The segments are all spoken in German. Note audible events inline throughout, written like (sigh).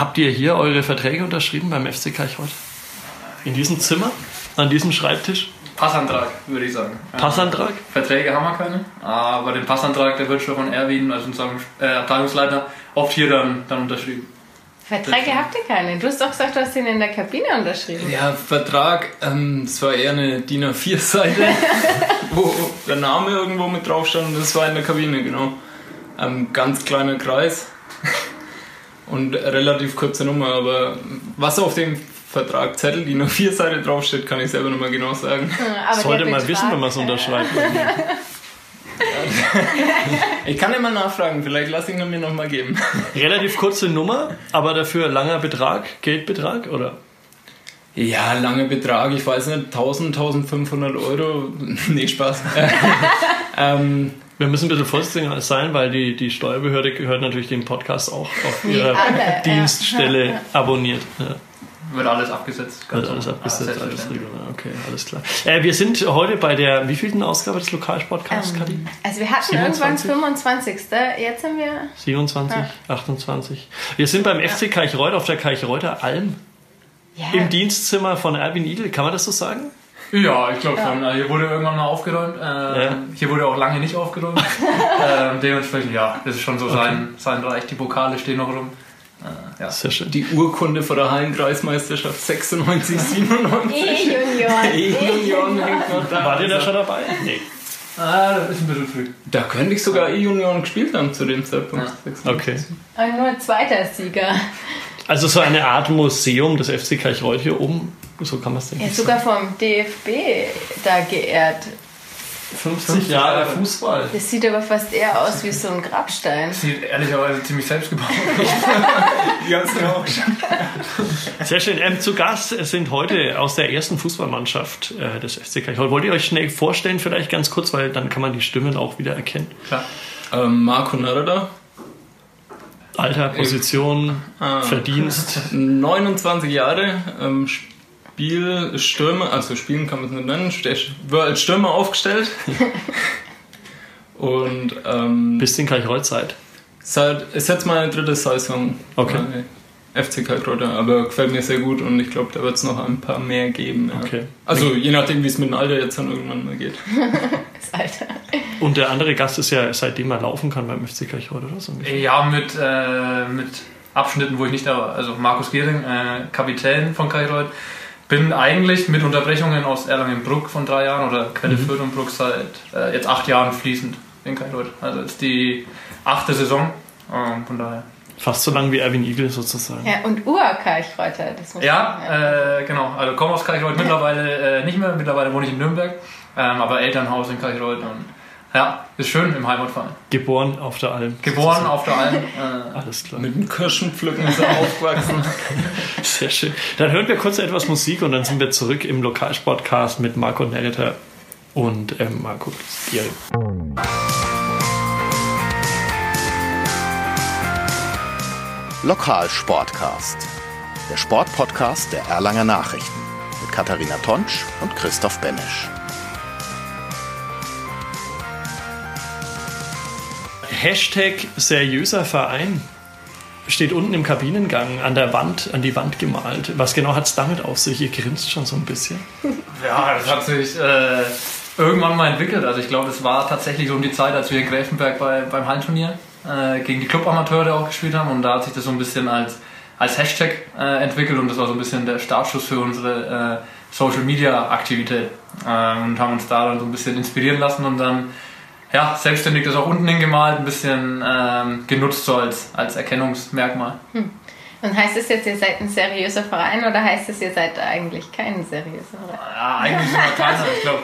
Habt ihr hier eure Verträge unterschrieben beim FC Karlsruhe? In diesem Zimmer? An diesem Schreibtisch? Passantrag, würde ich sagen. Passantrag? Verträge haben wir keine, aber den Passantrag, der wird schon von Erwin, also unserem äh, Abteilungsleiter, oft hier dann, dann unterschrieben. Verträge habt ihr keine. Du hast doch gesagt, du hast den in der Kabine unterschrieben. Ja, Vertrag, ähm, das war eher eine DIN A4-Seite, (laughs) wo der Name irgendwo mit drauf stand und das war in der Kabine, genau. Ähm, ganz kleiner Kreis und relativ kurze Nummer, aber was auf dem Vertrag Zettel, die nur vier Seiten draufsteht, kann ich selber mehr genau sagen. Aber Sollte man wissen, wenn man es äh, unterschreibt. (laughs) Ich kann immer nachfragen, vielleicht lasse ich ihn mir nochmal geben. (laughs) Relativ kurze Nummer, aber dafür langer Betrag, Geldbetrag, oder? Ja, lange Betrag, ich weiß nicht, 1000, 1500 Euro. (laughs) nee, Spaß. ähm, Wir müssen ein bisschen vorsichtig sein, weil die, die Steuerbehörde gehört natürlich dem Podcast auch auf ihrer alle, ja. Dienststelle abonniert. Ja. Wird alles abgesetzt. Wird alles abgesetzt, alles selbstverständlich. regulär. Okay, alles klar. Äh, wir sind heute bei der wievielten Ausgabe des Lokalsportcasts, Kadi? Also wir hatten 27? irgendwann 25. Jetzt sind wir 27, 28. Wir sind beim FC Kaichreuth auf der Kaichreuter Alm ja, im Dienstzimmer von Erwin Igel. Kann man das so sagen? Ja, ich glaube schon. Also Hier wurde irgendwann mal aufgeräumt. Äh, Ja. Hier wurde auch lange nicht aufgeräumt. (laughs) äh, dementsprechend, ja, das ist schon so sein, sein Reich. Die Pokale stehen noch rum. Äh, ja. Sehr schön. die Urkunde vor der Hallenkreismeisterschaft 96, 97. (laughs) E-Junior. (laughs) E-Junioren hängt noch da. Wart ihr da schon dabei? Nee. Ah, das ist ein bisschen früh. Da könnte ich sogar E-Junioren gespielt haben zu dem Zeitpunkt. Ja. Okay. Und nur zweiter Sieger. Also so eine Art Museum des FC Kaichreuth hier oben. So kann man es Er denken. ist sogar vom DFB da geehrt. 50 Jahre Fußball. Das sieht aber fast eher aus wie so ein Grabstein. Sieht ehrlicherweise ziemlich selbstgebaut (laughs) du auch schon. Sehr schön. Ähm, zu Gast sind heute aus der ersten Fußballmannschaft äh, des FC Kaichreuth. Wollt ihr euch schnell vorstellen, vielleicht ganz kurz, weil dann kann man die Stimmen auch wieder erkennen. Klar. Ähm, Marco Narada, Alter, Position, Ah. Verdienst. 29 Jahre, ähm, Spiel, Stürmer, also spielen kann man es nicht nennen, der war als Stürmer aufgestellt. (laughs) Und ähm, Bis in Kaichreuth-Zeit. seit, ist jetzt meine dritte Saison Okay. bei FC Kalkreuter, aber gefällt mir sehr gut und ich glaube, da wird es noch ein paar mehr geben. Ja. Okay. Also je nachdem, wie es mit dem Alter jetzt dann irgendwann mal geht. (laughs) Das Alter. Und der andere Gast ist ja seitdem er laufen kann beim FC Kaichreuth oder so. Ja, mit, äh, mit Abschnitten, wo ich nicht da war. Also Markus Gehring, äh, Kapitän von Kaireuth. Bin eigentlich mit Unterbrechungen aus Erlangen-Bruck von drei Jahren oder Quelle Mhm. Fürth und Bruck seit äh, jetzt acht Jahren fließend in Kaireuth. Also jetzt die achte Saison. Ähm, von daher. Fast so lang wie Erwin Igel sozusagen. Ja, und Urkalchreuter. Das muss Ja, man sagen. äh, genau. Also komme aus Kaireuth mittlerweile äh, nicht mehr. Mittlerweile wohne ich in Nürnberg. Ähm, aber Elternhaus in Kaireuth. Und ja, ist schön im Heimatverein. Geboren auf der Alm. Geboren auf der Alm. Äh, (laughs) Alles klar. Mit dem Kirschenpflücken ist er aufgewachsen. (laughs) Sehr schön. Dann hören wir kurz etwas Musik und dann sind wir zurück im Lokalsportcast mit Marco Nerita und ähm, Marco Giering. Lokalsportcast. Der Sportpodcast der Erlanger Nachrichten. Mit Katharina Tonsch und Christoph Benesch. Hashtag seriöser Verein steht unten im Kabinengang an der Wand, an die Wand gemalt. Was genau hat es damit auf sich? Ihr grinst schon so ein bisschen. Ja, das hat sich äh, irgendwann mal entwickelt. Also ich glaube, es war tatsächlich so um die Zeit, als wir in Gräfenberg bei, beim Hallenturnier äh, gegen die Clubamateure auch gespielt haben. Und da hat sich das so ein bisschen als, als Hashtag äh, entwickelt und das war so ein bisschen der Startschuss für unsere äh, Social Media Aktivität. Äh, und haben uns da dann so ein bisschen inspirieren lassen und dann ja, selbstständig das auch unten hingemalt, ein bisschen ähm, genutzt so als, als Erkennungsmerkmal. Und heißt es jetzt, ihr seid ein seriöser Verein oder heißt es, ihr seid eigentlich kein seriöser Verein? Ja, eigentlich sind wir keiner. Ich glaube,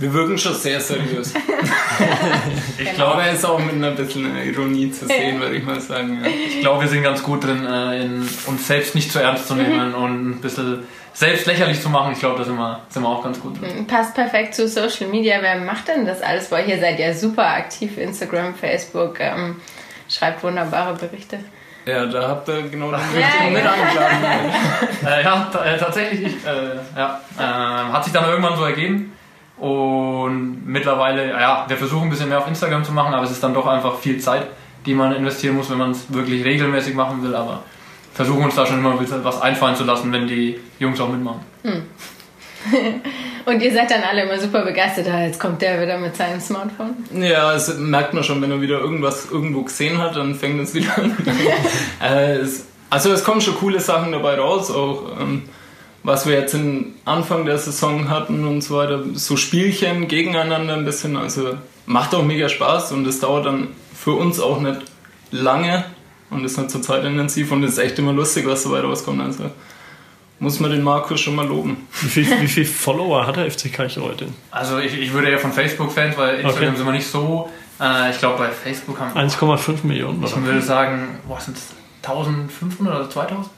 Wir wirken schon sehr seriös. (laughs) ich Aber glaube, er ist auch mit einer bisschen Ironie zu sehen, würde ich mal sagen. Ja. Ich glaube, wir sind ganz gut drin, äh, in, uns selbst nicht zu ernst zu nehmen und ein bisschen selbst lächerlich zu machen. Ich glaube, da sind wir, sind wir auch ganz gut drin. Passt perfekt zu Social Media. Wer macht denn das alles? Weil ihr seid ja super aktiv. Instagram, Facebook, ähm, schreibt wunderbare Berichte. ja, da habt ihr genau den Ja, richtigen mit ja. eingeladen. (laughs) Äh, ja, äh, tatsächlich. Ich, äh, ja, äh, hat sich dann irgendwann so ergeben. Und mittlerweile, ja, wir versuchen ein bisschen mehr auf Instagram zu machen, aber es ist dann doch einfach viel Zeit, die man investieren muss, wenn man es wirklich regelmäßig machen will. Aber versuchen uns da schon immer ein bisschen was einfallen zu lassen, wenn die Jungs auch mitmachen. (laughs) Und ihr seid dann alle immer super begeistert. Ah, jetzt kommt der wieder mit seinem Smartphone. Ja, das merkt man schon, wenn er wieder irgendwas irgendwo gesehen hat, dann fängt es wieder an. (laughs) äh, es, also es kommen schon coole Sachen dabei raus, auch ähm, was wir jetzt im Anfang der Saison hatten und so weiter, so Spielchen gegeneinander ein bisschen, also macht auch mega Spaß und es dauert dann für uns auch nicht lange und ist nicht so zeitintensiv und es ist echt immer lustig, was dabei rauskommt. Also muss man den Markus schon mal loben. Wie viel, wie viel Follower hat der FC Karlsruhe denn? Also ich, ich würde eher von Facebook-Fans, weil Instagram Okay. sind wir nicht so. Äh, ich glaube bei Facebook haben 1,5 Millionen, ich oder? würde sagen, boah, sind es 1500 oder 2000?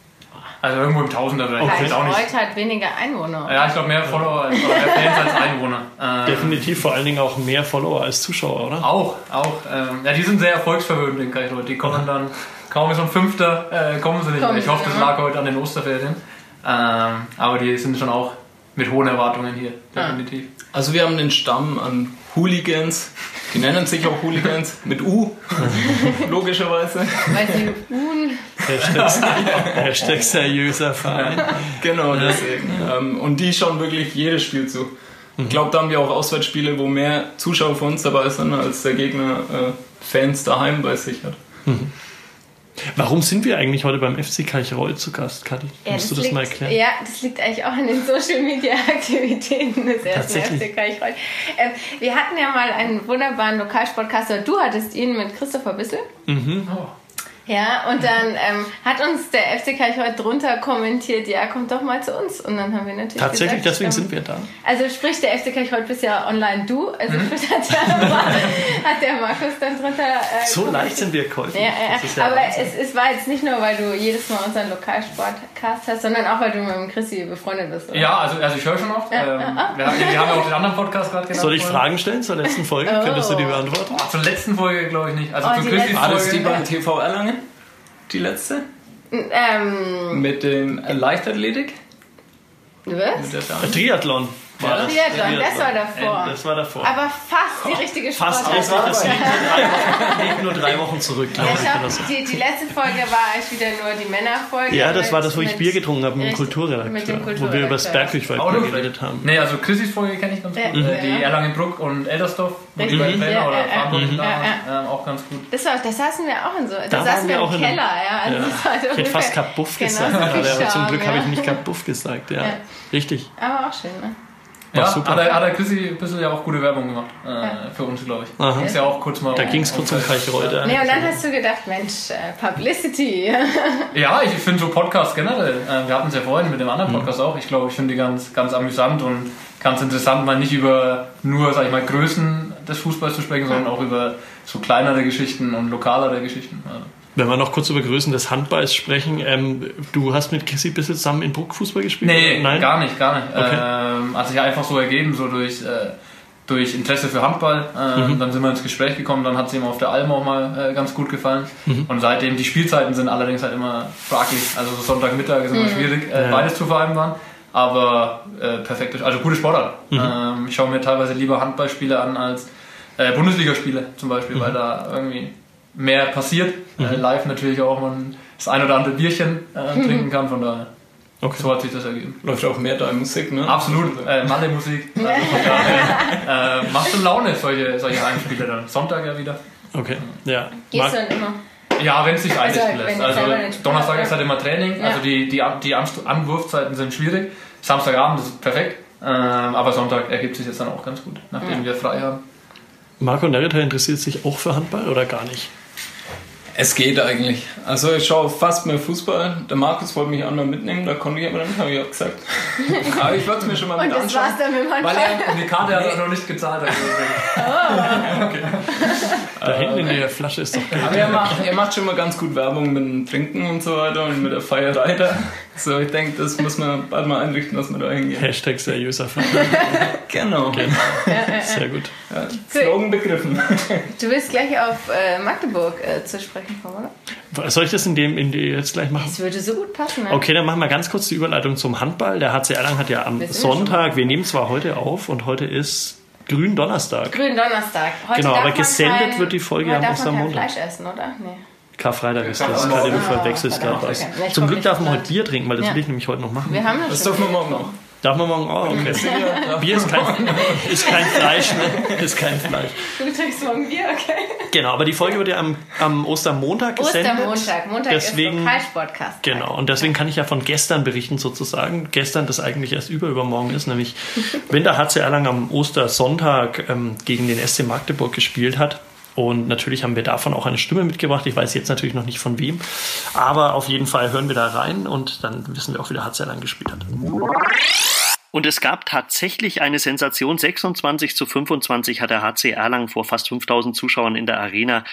Also irgendwo im Tausender vielleicht. Okay. Auch nicht. Heute hat weniger Einwohner. Ja, ich glaube mehr Follower als, mehr Fans als Einwohner. (laughs) Ähm, Definitiv vor allen Dingen auch mehr Follower als Zuschauer, oder? Auch, auch. Ähm, ja, die sind sehr erfolgsverwöhnt, ich heute. Die kommen dann, kaum ist ein Fünfter, äh, kommen sie nicht. Kommen ich hoffe, das lag heute an den Osterferien. Ähm, aber die sind schon auch mit hohen Erwartungen hier, Ah. definitiv. Also wir haben den Stamm an Hooligans, die nennen sich auch Hooligans, (laughs) mit U, (laughs) logischerweise. Weil sie un Hashtag, (laughs) Hashtag seriöser Verein. Genau, deswegen. Ähm, und die schauen wirklich jedes Spiel zu. Ich glaube, da haben wir auch Auswärtsspiele, wo mehr Zuschauer von uns dabei sind, als der Gegner äh, Fans daheim bei sich hat. Warum sind wir eigentlich heute beim FC Karlsruhe zu Gast, Kathi? Ja, Musst du das liegt, mal erklären? Ja, das liegt eigentlich auch an den Social Media Aktivitäten des ersten. FC Karlsruhe. Ähm, wir hatten ja mal einen wunderbaren Lokalsportcaster. Du hattest ihn mit Christopher Bissel. Oh. Ja, und dann ähm, hat uns der FC Karlsruhe drunter kommentiert, ja, kommt doch mal zu uns. Und dann haben wir natürlich Tatsächlich, gesagt, deswegen ähm, sind wir da. Also sprich, der FC Karlsruhe bist ja online du. Also Mhm. sprich, (laughs) hat, der, hat der Markus dann drunter äh, So leicht sind wir käuflich. ja, ja, ja. aber Wahnsinn. es, es war jetzt nicht nur, weil du jedes Mal unseren Lokalsportcast hast, sondern auch, weil du mit dem Chrissy befreundet bist. Oder? Ja, also, also ich höre schon oft. Ja, Ähm, ja, wir, haben- wir haben ja auch den anderen Podcast gerade genannt. Soll ich. Fragen stellen zur letzten Folge? Oh. Könntest du die beantworten? Ach, zur letzten Folge glaube ich nicht. Also Oh, zu die Christis letzte- War das die beim TV Erlangen? Die letzte? Ähm, Mit dem Leichtathletik? was? Mit der Dame? Triathlon. War das? Triathlon, das war davor. Das war davor. Aber fast die richtige Fast Sportart. das war das liegt nur drei Wochen, liegt nur drei Wochen zurück, glaube Ja, ich. so. die, die letzte Folge war eigentlich wieder nur die Männerfolge. Ja, das war das, wo ich Bier getrunken habe mit dem Richtig, Kulturredakteur, wo wir über das noch geredet haben. Nee, also Christis Folge kenne ich ganz gut. Ja, Äh, ja. Die Erlangenbruck und Eldersdorf, wo die Richtig. beiden Trainer Ja, oder. Verantwortlichen Mhm. da waren, Ja, ähm, auch ganz gut. Das, war, das saßen wir auch in so. Da, saßen wir im auch in Keller, ja. Also Ja. das war Ich hätte fast Kapuff genau gesagt, aber zum Glück habe ich nicht Kapuff gesagt. Ja, Ja. richtig. Aber auch schön, ne? War Ja, super. hat der, hat der Chrissy ein bisschen ja auch gute Werbung gemacht. Äh, Ja. Für uns, glaube ich. Aha. Ist ja auch kurz mal. Da ging es kurz um Kalchreuter. Nee, und dann hast du gedacht, Mensch, äh, Publicity. (laughs) Ja, ich finde so Podcasts generell, äh, wir hatten es ja vorhin mit dem Mhm. anderen Podcast auch, ich glaube, ich finde die ganz, ganz amüsant und ganz interessant, mal nicht über nur, sag ich mal, Größen des Fußballs zu sprechen, sondern auch über so kleinere Geschichten und lokalere Geschichten. Also, Wenn wir noch kurz über Größen des Handballs sprechen, ähm, du hast mit Chrissy ein bisschen zusammen in Bruck Fußball gespielt? Nee? Nein? gar nicht, gar nicht. Okay. Ähm, hat sich einfach so ergeben, so durch, äh, durch Interesse für Handball. Ähm, Mhm. Dann sind wir ins Gespräch gekommen, dann hat sie ihm auf der Alm auch mal äh, ganz gut gefallen. Mhm. Und seitdem, die Spielzeiten sind allerdings halt immer fraglich. Also so Sonntagmittag ist immer schwierig, äh, Ja. beides zu vereinbaren. Aber äh, perfekt, also gute Sportart. Mhm. Ähm, ich schaue mir teilweise lieber Handballspiele an als äh, Bundesligaspiele zum Beispiel, Mhm. weil da irgendwie mehr passiert. Äh, live natürlich auch man das ein oder andere Bierchen äh, trinken kann, von daher. Okay. So hat sich das ergeben. Läuft auch mehr da in Musik, ne? Absolut, äh, Malle-Musik. (laughs) Also äh, macht schon Laune, solche, solche Heimspiele dann. Sonntag ja wieder. Okay, ja. Gehst Marc- du dann immer? Ja, wenn es sich Also, einrichten lässt. Also Donnerstag ist halt immer Training, Ja. also die, die, die Anwurfzeiten sind schwierig. Samstagabend ist perfekt, ähm, aber Sonntag ergibt sich jetzt dann auch ganz gut, nachdem wir frei haben. Marco Nerita interessiert sich auch für Handball oder gar nicht? Es geht eigentlich. Also ich schaue fast mehr Fußball. Der Markus wollte mich einmal mitnehmen, da konnte ich aber nicht, habe ich auch gesagt. (laughs) aber ich wollte es mir schon mal Und mit das anschauen. war's dann mit meinem Weil er, Und die Karte hat er noch nicht gezahlt. Also (laughs) (laughs) Da hinten in der Flasche ist doch Geld. aber er macht, er macht schon mal ganz gut Werbung mit dem Trinken und so weiter und mit der Feierei da. So, ich denke, das muss man bald mal einrichten, dass wir da hingehen. Hashtag seriöser Verein. (laughs) Genau. Sehr gut. Ja, Slogan begriffen. Du willst gleich auf äh, Magdeburg äh, zu sprechen kommen, oder? Soll ich das in dem in die jetzt gleich machen? Das würde so gut passen, ne? Okay, dann machen wir ganz kurz die Überleitung zum Handball. Der HC Erlangen hat ja am Sonntag, wir nehmen zwar heute auf und heute ist Gründonnerstag. Grünen Donnerstag. Heute Genau, aber gesendet kein, wird die Folge am Ostermontag. Fleisch essen, oder? Nee. Karfreitag ist das. Katja, du verwechselst gerade was. Zum Glück darf man heute Bier trinken, weil das Ja. will ich nämlich heute noch machen. Wir haben Das das dürfen wir morgen noch. Darf man morgen auch? Okay. Bier ist kein, (laughs) ist kein Fleisch, ne? Ist kein Fleisch. Du trinkst morgen Bier, okay? Genau, aber die Folge wird ja am, am Ostermontag gesendet. Ostermontag. Montag Deswegen- ist Lokalsportcast. Genau, und deswegen kann ich ja von gestern berichten sozusagen. Gestern, das eigentlich erst über übermorgen ist, nämlich wenn der HC Erlangen am Ostersonntag ähm, gegen den SC Magdeburg gespielt hat. Und natürlich haben wir davon auch eine Stimme mitgebracht. Ich weiß jetzt natürlich noch nicht von wem. Aber auf jeden Fall hören wir da rein und dann wissen wir auch, wie der HC Erlangen gespielt hat. Und es gab tatsächlich eine Sensation. 26 zu 25 hat der HC Erlangen vor fast 5000 Zuschauern in der Arena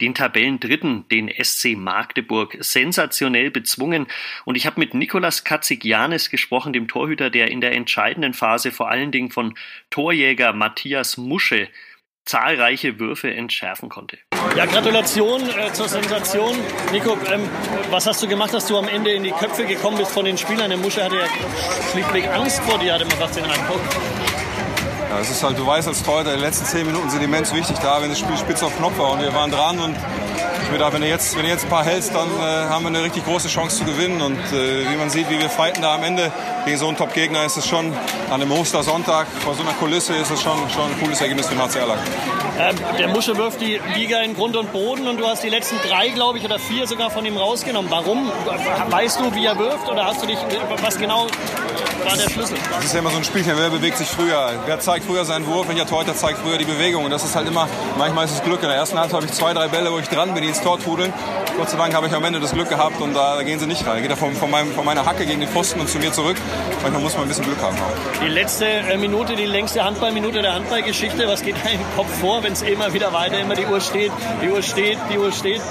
den Tabellendritten, den SC Magdeburg, sensationell bezwungen. Und ich habe mit Nikolas Katzigianis gesprochen, dem Torhüter, der in der entscheidenden Phase vor allen Dingen von Torjäger Matthias Musche zahlreiche Würfe entschärfen konnte. Ja, Gratulation äh, zur Sensation. Nico, ähm, was hast du gemacht, dass du am Ende in die Köpfe gekommen bist von den Spielern? Der Musche hatte ja schlichtweg Angst vor dir, hatte man fast den Eindruck. Ja, es ist halt, du weißt als Torhüter, die letzten 10 Minuten sind immens wichtig da, wenn das Spiel spitz auf Knopf war und wir waren dran und ich mir gedacht, wenn du jetzt, wenn du jetzt ein paar hältst, dann äh, haben wir eine richtig große Chance zu gewinnen und äh, wie man sieht, wie wir fighten da am Ende gegen so einen Top-Gegner, ist es schon an einem Ostersonntag vor so einer Kulisse ist es schon, schon ein cooles Ergebnis für HC Erlangen. Ähm, der Musche wirft die Liga in Grund und Boden und du hast die letzten drei, glaube ich, oder vier sogar von ihm rausgenommen. Warum? Weißt du, wie er wirft oder hast du dich, was genau war der Schlüssel? Das ist ja immer so ein Spielchen, wer bewegt sich früher. Wer zeigt früher seinen Wurf, welcher Torhüter zeigt früher die Bewegung. Und das ist halt immer, manchmal ist es Glück. In der ersten Halbzeit habe ich zwei, drei Bälle, wo ich dran bin, die ins Tor trudeln. Gott sei Dank habe ich am Ende das Glück gehabt und da, da gehen sie nicht rein. Geht er von, von, meinem, von meiner Hacke gegen den Pfosten und zu mir zurück. Manchmal muss man ein bisschen Glück haben. Auch. Die letzte äh, Minute, die längste Handballminute der Handballgeschichte. Was geht da im Kopf vor, wenn es immer wieder weiter, immer die Uhr steht, die Uhr steht, die Uhr steht?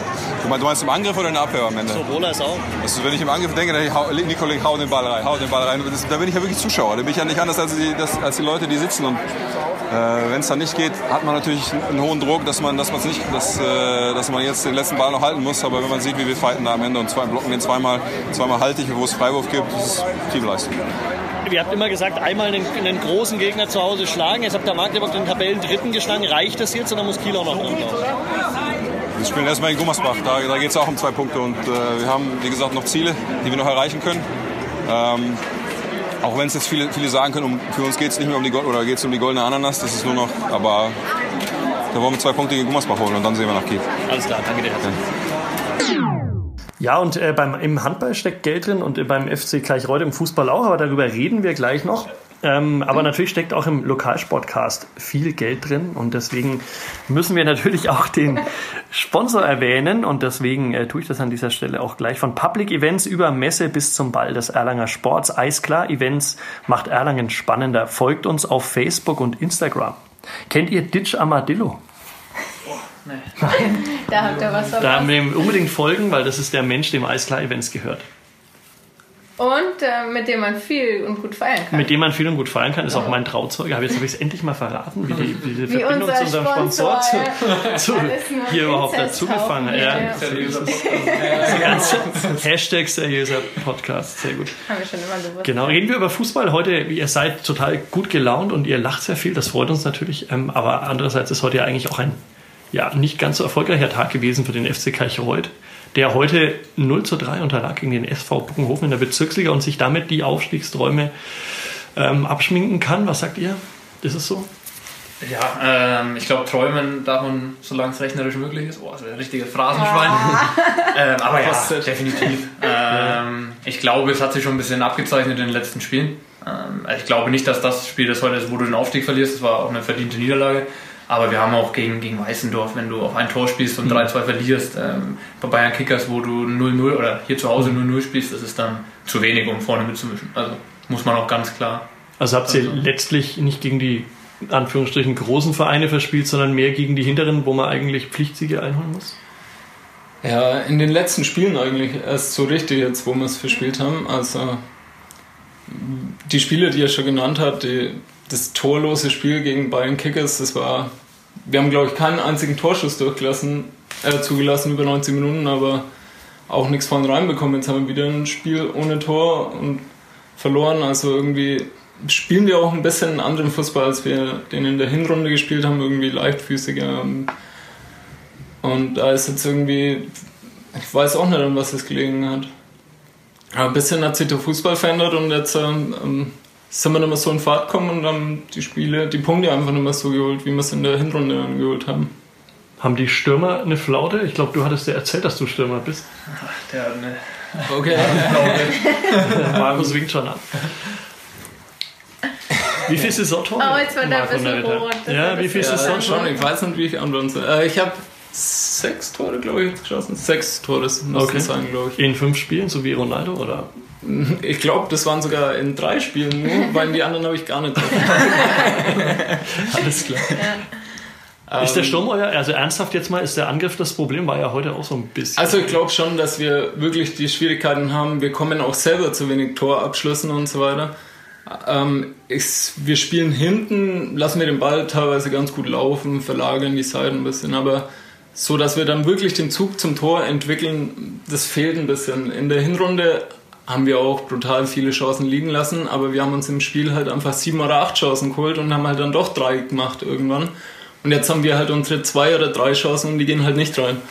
Du meinst, du meinst im Angriff oder in der Abwehr am Ende? Sowohl als auch. Also, wenn ich im Angriff denke, dann hau, ich hau den Ball rein, hau den Ball rein. Das, da bin ich ja wirklich Zuschauer. Da bin ich ja nicht anders als die, das, als die Leute, die sitzen. Und äh, wenn es dann nicht geht, hat man natürlich einen hohen Druck, dass man, dass man's nicht, dass, äh, dass man jetzt den letzten Ball noch halten muss. Aber wenn man sieht, wie wir fighten da am Ende und zwei blocken den zweimal, zweimal halte ich, wo es Freiwurf gibt, das ist Teamleistung. Ihr habt immer gesagt, einmal einen, einen großen Gegner zu Hause schlagen. Jetzt habt ihr Magdeburg den Tabellendritten geschlagen. Reicht das jetzt oder muss Kiel auch noch dran? Wir spielen erstmal in Gummersbach, da, da geht es auch um zwei Punkte und äh, wir haben, wie gesagt, noch Ziele, die wir noch erreichen können. Ähm, auch wenn es jetzt viele, viele sagen können, um, für uns geht es nicht mehr um die oder geht's um die goldene Ananas, das ist nur noch, aber da wollen wir zwei Punkte gegen Gummersbach holen und dann sehen wir nach Kiel. Alles klar, danke dir. Ja, und äh, beim, im Handball steckt Geld drin und äh, beim FC Gleichreuth im Fußball auch, aber darüber reden wir gleich noch. Ähm, aber natürlich steckt auch im Lokalsportcast viel Geld drin und deswegen müssen wir natürlich auch den Sponsor erwähnen und deswegen äh, tue ich das an dieser Stelle auch gleich. Von Public Events über Messe bis zum Ball des Erlanger Sports. Eisklar Events macht Erlangen spannender. Folgt uns auf Facebook und Instagram. Kennt ihr Ditch Armadillo? Da habt ihr was Da haben wir ihm unbedingt folgen, weil das ist der Mensch, dem Eisklar Events gehört. Und äh, mit dem man viel und gut feiern kann. Mit dem man viel und gut feiern kann, ist auch mein Trauzeuge. Aber jetzt habe ich es endlich mal verraten, wie die, wie die Wie Verbindung unser zu unserem Sponsor, Sponsor, zu, zu hier überhaupt dazugefangen hat. hier, Ja, seriöser Podcast. Hashtag seriöser Podcast. Sehr gut. Haben wir schon immer gewusst. Genau, reden wir über Fußball. Heute, ihr seid total gut gelaunt und ihr lacht sehr viel. Das freut uns natürlich. Ähm, aber andererseits ist heute ja eigentlich auch ein ja, nicht ganz so erfolgreicher Tag gewesen für den FC Kirchreuth, der heute 0 zu 3 unterlag gegen den SV Buckenhofen in der Bezirksliga und sich damit die Aufstiegsträume ähm, abschminken kann. Was sagt ihr? Ist es so? Ja, ähm, ich glaube, träumen darf man, solange es rechnerisch möglich ist. Oh, das ist ein richtiges Phrasenschwein. (laughs) ähm, aber ja, definitiv. Ähm, ich glaube, es hat sich schon ein bisschen abgezeichnet in den letzten Spielen. Ähm, also ich glaube nicht, dass das Spiel das heute ist, wo du den Aufstieg verlierst. Das war auch eine verdiente Niederlage. Aber wir haben auch gegen, gegen Weißendorf, wenn du auf ein Tor spielst und 3-2 verlierst, ähm, bei Bayern Kickers, wo du 0-0 oder hier zu Hause 0-0 spielst, das ist dann zu wenig, um vorne mitzumischen. Also muss man auch ganz klar Also habt ihr Also- letztlich nicht gegen die Anführungsstrichen großen Vereine verspielt, sondern mehr gegen die hinteren, wo man eigentlich Pflichtsiege einholen muss? Ja, in den letzten Spielen eigentlich erst so richtig jetzt, wo wir es verspielt haben. Also die Spiele, die er schon genannt hat, die, das torlose Spiel gegen Bayern Kickers, das war. Wir haben, glaube ich, keinen einzigen Torschuss durchgelassen, äh, zugelassen über 90 Minuten, aber auch nichts von reinbekommen. Jetzt haben wir wieder ein Spiel ohne Tor und verloren. Also irgendwie spielen wir auch ein bisschen einen anderen Fußball, als wir den in der Hinrunde gespielt haben, irgendwie leichtfüßiger. Und da ist jetzt irgendwie Ich weiß auch nicht, an was es gelegen hat. Aber ein bisschen hat sich der Fußball verändert und jetzt ähm, sind wir nicht mehr so in Fahrt gekommen und haben die Spiele, die Punkte einfach nicht mehr so geholt, wie wir es in der Hinrunde dann geholt haben. Haben die Stürmer eine Flaute? Ich glaube, du hattest ja erzählt, dass du Stürmer bist. Der hat eine Okay. (laughs) (laughs) Markus winkt schon an. Wie viel Saisontore? Oh, jetzt wird er ein bisschen rot. Ja, wie viel Ja, Saisontore? schon, ich weiß nicht, wie ich antworten soll. Äh, ich habe sechs Tore, glaube ich, geschossen. Sechs Tore, muss Okay. sein, glaube In fünf Spielen, so wie Ronaldo, oder? Ich. Glaube, das waren sogar in drei Spielen nur, (laughs) weil in die anderen habe ich gar nicht drauf. (laughs) Alles klar. Ist der Sturm euer, also ernsthaft jetzt mal, ist der Angriff das Problem? War ja heute auch so ein bisschen. Also ich glaube schon, dass wir wirklich die Schwierigkeiten haben. Wir kommen auch selber zu wenig Torabschlüssen und so weiter. Ähm, ich, wir spielen hinten, lassen wir den Ball teilweise ganz gut laufen, verlagern die Seiten ein bisschen, aber so, dass wir dann wirklich den Zug zum Tor entwickeln, das fehlt ein bisschen. In der Hinrunde haben wir auch brutal viele Chancen liegen lassen, aber wir haben uns im Spiel halt einfach sieben oder acht Chancen geholt und haben halt dann doch drei gemacht irgendwann. Und jetzt haben wir halt unsere zwei oder drei Chancen und die gehen halt nicht rein.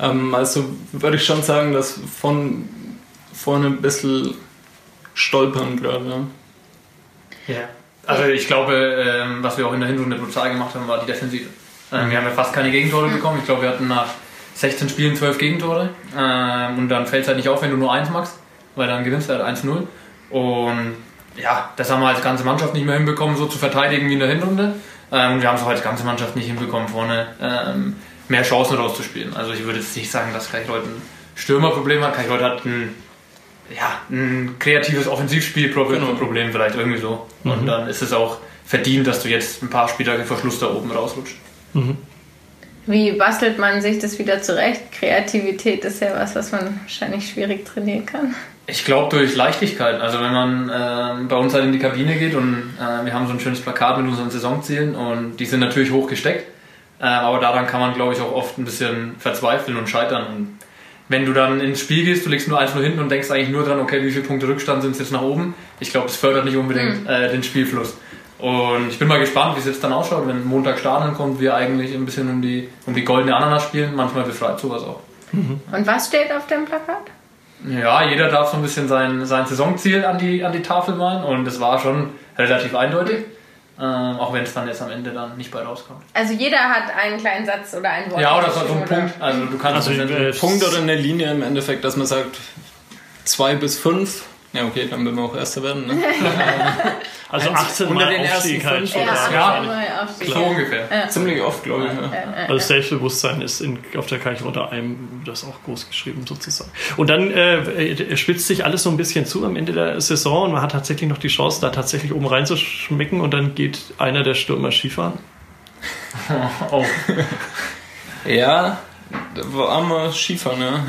Ähm, also würde ich schon sagen, dass von vorne ein bisschen stolpern gerade. Ja. Ja. Also ich glaube, ähm, was wir auch in der Hinrunde brutal gemacht haben, war die Defensive. Ähm, wir haben ja fast keine Gegentore bekommen. Ich glaube, wir hatten nach 16 Spielen 12 Gegentore. Ähm, und dann fällt es halt nicht auf, wenn du nur eins machst, weil dann gewinnst du halt 1-0. Und ja, das haben wir als ganze Mannschaft nicht mehr hinbekommen, so zu verteidigen wie in der Hinrunde. Ähm, und wir haben es auch als ganze Mannschaft nicht hinbekommen, vorne ähm, mehr Chancen rauszuspielen. Also ich würde jetzt nicht sagen, dass Kaichleut ein Stürmerproblem hat. Kaichleut hat ein ja, ein kreatives Offensivspielproblem Problem vielleicht irgendwie so. Und dann ist es auch verdient, dass du jetzt ein paar Spieltage vor Schluss da oben rausrutscht. Wie bastelt man sich das wieder zurecht? Kreativität ist ja was, was man wahrscheinlich schwierig trainieren kann. Ich glaube durch Leichtigkeit. Also wenn man ähm, bei uns halt in die Kabine geht und äh, wir haben so ein schönes Plakat mit unseren Saisonzielen und die sind natürlich hoch gesteckt. Äh, aber daran kann man, glaube ich, auch oft ein bisschen verzweifeln und scheitern. Und wenn du dann ins Spiel gehst, du legst nur 1-0 hinten und denkst eigentlich nur dran, okay, wie viele Punkte Rückstand sind es jetzt nach oben? Ich glaube, das fördert nicht unbedingt äh, den Spielfluss. Und ich bin mal gespannt, wie es jetzt dann ausschaut, wenn Montag Stadion kommt, wir eigentlich ein bisschen um die, um die goldene Ananas spielen. Manchmal befreit sowas auch. Und was steht auf dem Plakat? Ja, jeder darf so ein bisschen sein, sein Saisonziel an die, an die Tafel malen und es war schon relativ eindeutig. Ähm, auch wenn es dann jetzt am Ende dann nicht bei rauskommt. Also jeder hat einen kleinen Satz oder ein Wort. Ja, oder so, so ein Punkt. Also du kannst Also, das äh, Punkt oder eine Linie im Endeffekt, dass man sagt, zwei bis fünf. Ja, okay, dann werden wir auch Erster werden. Ne? (laughs) (laughs) Also 18 unter Mal Aufstieg halt. fünf Ja, so. Ja. ja. Aufstieg. so ungefähr. Ziemlich oft, glaube ich. Ja. Also Selbstbewusstsein ist in, auf der Kaichrotter Alm das auch groß geschrieben sozusagen. Und dann äh, spitzt sich alles so ein bisschen zu am Ende der Saison und man hat tatsächlich noch die Chance, da tatsächlich oben reinzuschmecken und dann geht einer der Stürmer Skifahren. (laughs) Oh. Ja, da war mal Skifahren, ja.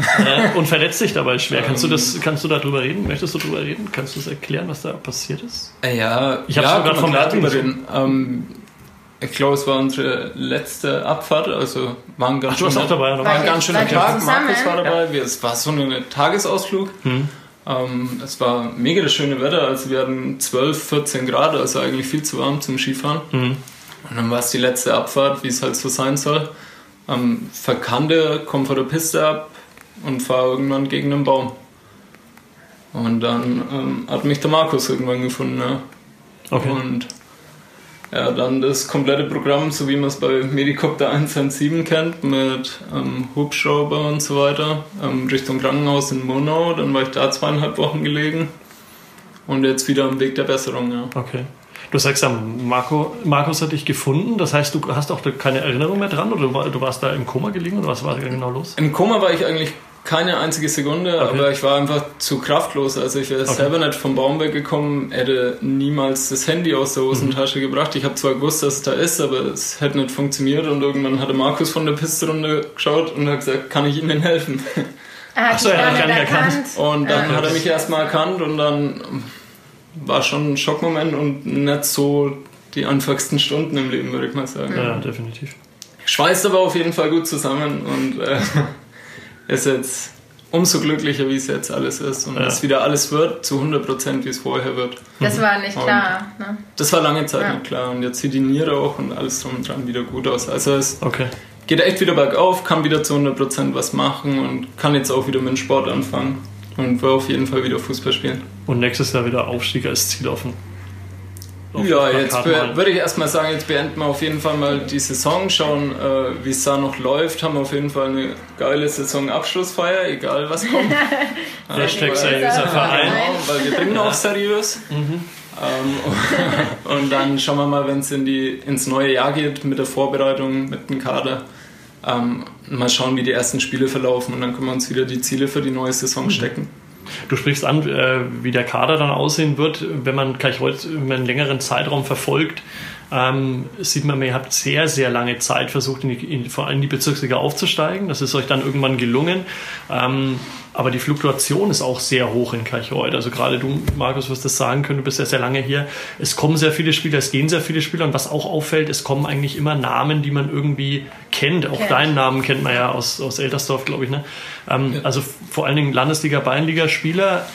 Äh, und verletzt sich dabei schwer. Kannst du das, kannst du darüber reden? Möchtest du darüber reden? Kannst du es erklären, was da passiert ist? Ja, Ich hab's ja, man vom so- reden. Ähm, ich glaube, es war unsere letzte Abfahrt, also war ein ganz Ach, du warst schöner- auch dabei, oder? War ein ganz schöner Tag. Markus war dabei. Wir, es war so ein Tagesausflug. Hm. Ähm, es war mega das schöne Wetter. Also wir hatten 12, 14 Grad, also eigentlich viel zu warm zum Skifahren. Hm. Und dann war es die letzte Abfahrt, wie es halt so sein soll. Ähm, verkannte, komm von der Piste ab und fahre irgendwann gegen einen Baum. Und dann ähm, hat mich der Markus irgendwann gefunden. Ja. Okay. Und ja, dann das komplette Programm, so wie man es bei Medicopter 117 kennt, mit ähm, Hubschrauber und so weiter, ähm, Richtung Krankenhaus in Monau. Dann war ich da zweieinhalb Wochen gelegen und jetzt wieder am Weg der Besserung. Ja. Okay. Du sagst ja, Marco, Markus hat dich gefunden. Das heißt, du hast auch keine Erinnerung mehr dran oder du war- du warst da im Koma gelegen oder was war da genau los? Im Koma war ich eigentlich keine einzige Sekunde, Okay. aber ich war einfach zu kraftlos. Also ich wäre selber nicht vom Baum weggekommen, hätte niemals das Handy aus der Hosentasche gebracht. Ich habe zwar gewusst, dass es da ist, aber es hätte nicht funktioniert. Und irgendwann hatte Markus von der Piste runter geschaut und hat gesagt, kann ich Ihnen helfen? Er hat Ach so, dich er hat gar gar nicht erkannt. erkannt. Und dann Ja. hat er mich erstmal erkannt und dann war schon ein Schockmoment und nicht so die anfangsten Stunden im Leben, würde ich mal sagen. Ja, definitiv. Schweißt aber auf jeden Fall gut zusammen und äh, (laughs) ist jetzt umso glücklicher, wie es jetzt alles ist und Ja. es wieder alles wird, zu 100% wie es vorher wird. Das war nicht Und- klar. Ne? Das war lange Zeit Ja. nicht klar und jetzt sieht die Niere auch und alles drum und dran wieder gut aus. Also es, Okay. geht echt wieder bergauf, kann wieder zu 100% was machen und kann jetzt auch wieder mit dem Sport anfangen und will auf jeden Fall wieder Fußball spielen. Und nächstes Jahr wieder Aufstieg als Ziel offen. Auf ja, jetzt würde ich erstmal sagen, jetzt beenden wir auf jeden Fall mal die Saison, schauen, äh, wie es da noch läuft, haben auf jeden Fall eine geile Saisonabschlussfeier, egal was kommt. (laughs) Hashtag seriöser Verein. Genau, weil wir bringen auch seriös. Mhm. Ähm, (laughs) und dann schauen wir mal, wenn es in ins neue Jahr geht mit der Vorbereitung, mit dem Kader. Ähm, mal schauen, wie die ersten Spiele verlaufen und dann können wir uns wieder die Ziele für die neue Saison mhm. stecken. Du sprichst an, äh, wie der Kader dann aussehen wird, wenn man gleich heute über einen längeren Zeitraum verfolgt. Ähm, sieht man, ihr habt sehr, sehr lange Zeit versucht, in die, in, vor allem in die Bezirksliga aufzusteigen. Das ist euch dann irgendwann gelungen. Ähm, aber die Fluktuation ist auch sehr hoch in Kirchholt. Also gerade du, Markus, wirst das sagen können, du bist ja sehr lange hier. Es kommen sehr viele Spieler, es gehen sehr viele Spieler und was auch auffällt, es kommen eigentlich immer Namen, die man irgendwie kennt. Auch okay. deinen Namen kennt man ja aus, aus Eltersdorf, glaube ich. Ne? Ähm, ja. Also vor allen Dingen Landesliga, Bayernliga-Spieler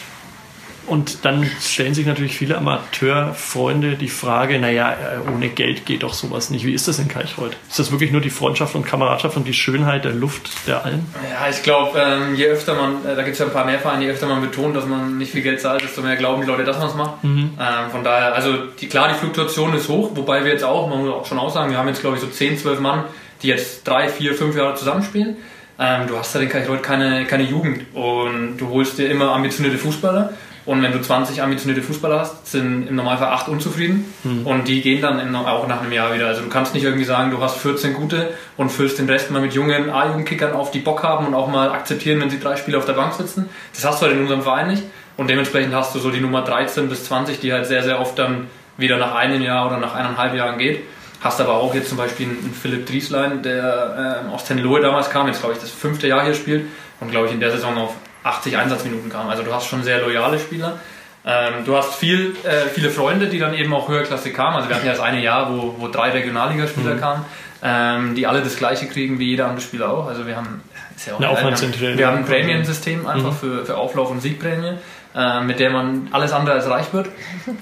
und dann stellen sich natürlich viele Amateurfreunde die Frage, naja, äh, ohne Geld geht doch sowas nicht. Wie ist das in Keichhold? Ist das wirklich nur die Freundschaft und Kameradschaft und die Schönheit der Luft der Alm? Ja, ich glaube, ähm, je öfter man, äh, da gibt es ja ein paar mehr Vereine, je öfter man betont, dass man nicht viel Geld zahlt, desto mehr glauben die Leute, dass man es macht. Mhm. Ähm, von daher, also die, klar, die Fluktuation ist hoch, wobei wir jetzt auch, man muss auch schon aussagen, wir haben jetzt glaube ich so 10, 12 Mann, die jetzt drei, vier, fünf Jahre zusammenspielen. Ähm, du hast ja in Keichhold keine, keine Jugend und du holst dir immer ambitionierte Fußballer und wenn du 20 ambitionierte Fußballer hast, sind im Normalfall 8 unzufrieden. Mhm. Und die gehen dann auch nach einem Jahr wieder. Also du kannst nicht irgendwie sagen, du hast 14 gute und füllst den Rest mal mit jungen A-Jugendkickern auf, die Bock haben und auch mal akzeptieren, wenn sie drei Spiele auf der Bank sitzen. Das hast du halt in unserem Verein nicht. Und dementsprechend hast du so die Nummer 13 bis 20, die halt sehr, sehr oft dann wieder nach einem Jahr oder nach eineinhalb Jahren geht. Hast aber auch jetzt zum Beispiel einen Philipp Drieslein, der äh, aus Tenlohe damals kam, jetzt glaube ich das fünfte Jahr hier spielt und glaube ich in der Saison auf 80 Einsatzminuten kam. Also du hast schon sehr loyale Spieler. Ähm, du hast viel, äh, viele Freunde, die dann eben auch höherklassig kamen. Also wir hatten ja das eine Jahr, wo, wo drei Regionalligaspieler mhm. kamen, ähm, die alle das gleiche kriegen wie jeder andere Spieler auch. Also wir haben, ist ja auch Eine geil, wir haben ein Prämiensystem einfach mhm. für, für Auflauf- und Siegprämie. Äh, mit der man alles andere als reich wird.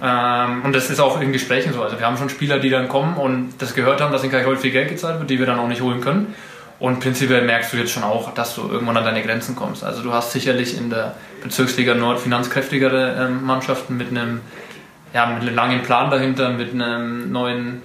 ähm, und das ist auch in Gesprächen so. Also wir haben schon Spieler, die dann kommen und das gehört haben, dass in Kaichol viel Geld gezahlt wird, die wir dann auch nicht holen können. Und prinzipiell merkst du jetzt schon auch, dass du irgendwann an deine Grenzen kommst. Also du hast sicherlich in der Bezirksliga Nord finanzkräftigere ähm, Mannschaften mit einem, ja, mit einem langen Plan dahinter, mit einem neuen,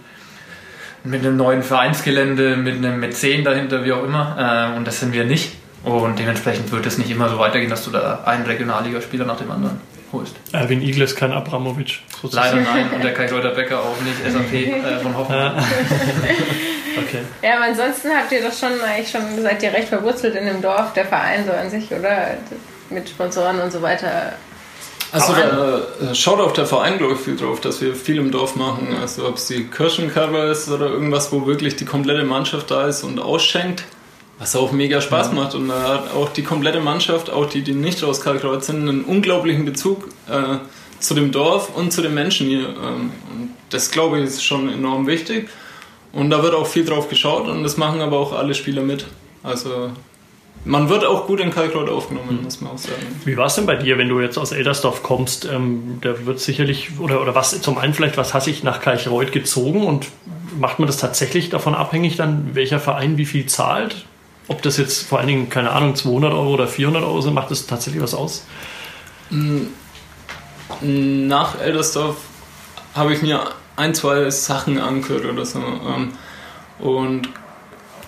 mit einem neuen Vereinsgelände, mit einem Mäzen dahinter, wie auch immer. Äh, und das sind wir nicht. Und dementsprechend wird es nicht immer so weitergehen, dass du da einen Regionalligaspieler nach dem anderen holst. Erwin Igel ist kein Abramovic. Leider nein. Und der Kai Reuter Becker auch nicht. SAP äh, von Hoffenheim. (laughs) (laughs) Okay. Ja, aber ansonsten habt ihr doch schon eigentlich schon, seid ihr recht verwurzelt in dem Dorf, der Verein so an sich, oder? Mit Sponsoren und so weiter. Also da äh, schaut auch der Verein, glaube ich, viel drauf, dass wir viel im Dorf machen. Also ob es die Kirchencover ist oder irgendwas, wo wirklich die komplette Mannschaft da ist und ausschenkt. Was auch mega Spaß ja. macht. Und da hat auch die komplette Mannschaft, auch die, die nicht aus Karlsruhe sind, einen unglaublichen Bezug äh, zu dem Dorf und zu den Menschen hier. Ähm, und das, glaube ich, ist schon enorm wichtig. Und da wird auch viel drauf geschaut und das machen aber auch alle Spieler mit. Also man wird auch gut in Kalkreuth aufgenommen, mhm. muss man auch sagen. Wie war es denn bei dir, wenn du jetzt aus Eldersdorf kommst? Ähm, da wird sicherlich, oder, oder was zum einen vielleicht, was hast dich nach Kalkreuth gezogen und macht man das tatsächlich davon abhängig, dann welcher Verein wie viel zahlt? Ob das jetzt vor allen Dingen, keine Ahnung, 200 Euro oder 400 Euro sind, macht das tatsächlich was aus? Mm, nach Eldersdorf habe ich mir ein, zwei Sachen angehört oder so. Ähm, und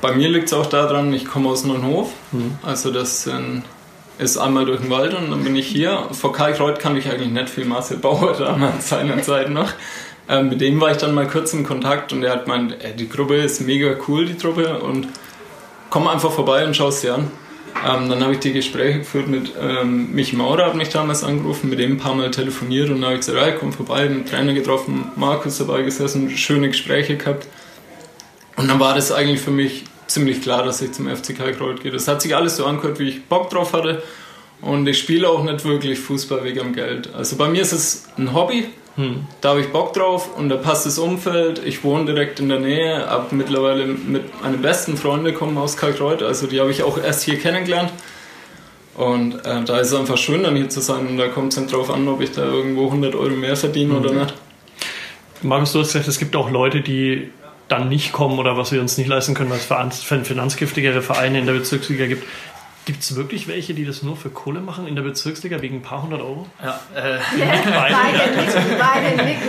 bei mir liegt es auch daran, ich komme aus Neunhof. Mhm. Also das ist einmal durch den Wald und dann bin ich hier. Vor Kalkreuth kann ich eigentlich nicht viel Marcel Bauer (laughs) damals seiner Zeit noch. Ähm, mit dem war ich dann mal kurz in Kontakt und er hat gemeint, ey, die Gruppe ist mega cool, die Truppe und komm einfach vorbei und schau es dir an. Ähm, dann habe ich die Gespräche geführt mit ähm, Michi Maurer, hat mich damals angerufen, mit dem ein paar Mal telefoniert und dann habe ich gesagt, hey, komm vorbei, einen Trainer getroffen, Markus dabei gesessen, schöne Gespräche gehabt. Und dann war das eigentlich für mich ziemlich klar, dass ich zum FC Kalkreuth gehe. Das hat sich alles so angehört, wie ich Bock drauf hatte. Und ich spiele auch nicht wirklich Fußball wegen dem Geld. Also bei mir ist es ein Hobby, hm. Da habe ich Bock drauf und da passt das Umfeld. Ich wohne direkt in der Nähe, habe mittlerweile mit meine besten Freunde kommen aus Kalkreuth, also die habe ich auch erst hier kennengelernt. Und äh, da ist es einfach schön, dann hier zu sein. Und da kommt es dann drauf an, ob ich da irgendwo 100 Euro mehr verdiene mhm. oder nicht. Markus, du hast gesagt, es gibt auch Leute, die dann nicht kommen oder was wir uns nicht leisten können, weil es finanzgiftigere Vereine in der Bezirksliga gibt. Gibt es wirklich welche, die das nur für Kohle machen in der Bezirksliga wegen ein paar hundert Euro? Ja, äh, beide, nicken, beide nicken.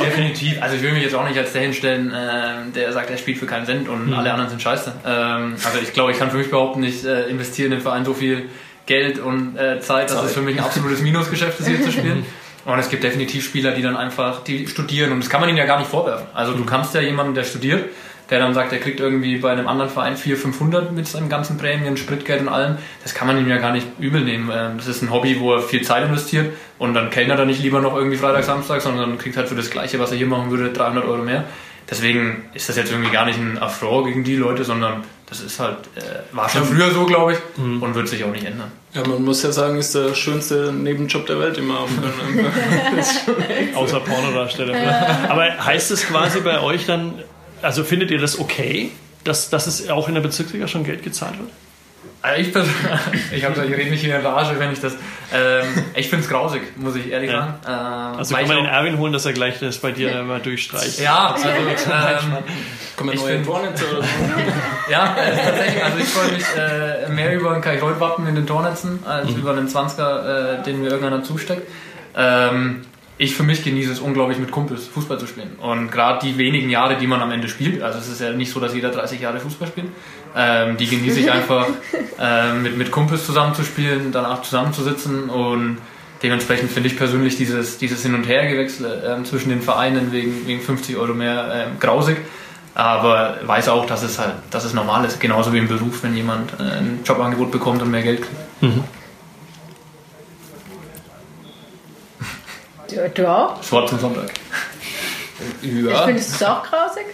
Definitiv. Also ich will mich jetzt auch nicht als der hinstellen, äh, der sagt, er spielt für keinen Cent und mhm. alle anderen sind scheiße. Ähm, also ich glaube, ich kann für mich behaupten, ich äh, investiere in den Verein so viel Geld und äh, Zeit, dass es für mich ein absolutes Minusgeschäft ist, hier zu spielen. (laughs) Und es gibt definitiv Spieler, die dann einfach, die studieren und das kann man ihnen ja gar nicht vorwerfen. Also du kannst ja jemanden, der studiert, der dann sagt, er kriegt irgendwie bei einem anderen Verein 400, 500 mit seinen ganzen Prämien, Spritgeld und allem, das kann man ihm ja gar nicht übel nehmen. Ähm, das ist ein Hobby, wo er viel Zeit investiert und dann kellnert er nicht lieber noch irgendwie Freitag, Samstag, sondern kriegt halt für das Gleiche, was er hier machen würde, 300 Euro mehr. Deswegen ist das jetzt irgendwie gar nicht ein Affront gegen die Leute, sondern das ist halt, äh, war schon früher so, glaube ich, mhm. und wird sich auch nicht ändern. Ja, man muss ja sagen, ist der schönste Nebenjob der Welt, den man haben kann. Außer Pornodarsteller. Aber heißt es quasi bei euch dann, also findet ihr das okay, dass, dass es auch in der Bezirksliga schon Geld gezahlt wird? Also ich, (laughs) ich, hab, ich rede nicht in der Rage, wenn ich das. Ähm, ich finde es grausig, muss ich ehrlich ja. sagen. Ähm, also kann man den Erwin holen, dass er gleich das bei dir mal durchstreicht. Ja, also ähm, Kommen wir neue Tornetze oder so? (laughs) ja, äh, tatsächlich. Also ich freue mich äh, mehr über ein Kai-Reut-Wappen in den Tornetzen als mhm. über einen 20er, äh, den mir irgendeiner zusteckt. Ähm, ich für mich genieße es unglaublich mit Kumpels Fußball zu spielen. Und gerade die wenigen Jahre, die man am Ende spielt, also es ist ja nicht so, dass jeder 30 Jahre Fußball spielt, ähm, die genieße ich einfach (laughs) ähm, mit, mit Kumpels zusammenzuspielen, danach zusammenzusitzen und dementsprechend finde ich persönlich dieses, dieses Hin- und Hergewechsel ähm, zwischen den Vereinen wegen, wegen 50 Euro mehr ähm, grausig. Aber weiß auch, dass es halt, dass es normal ist, genauso wie im Beruf, wenn jemand äh, ein Jobangebot bekommt und mehr Geld kriegt. Mhm. Du, du auch? Schwarz zum Sonntag. Ja. Findest du es auch grausig?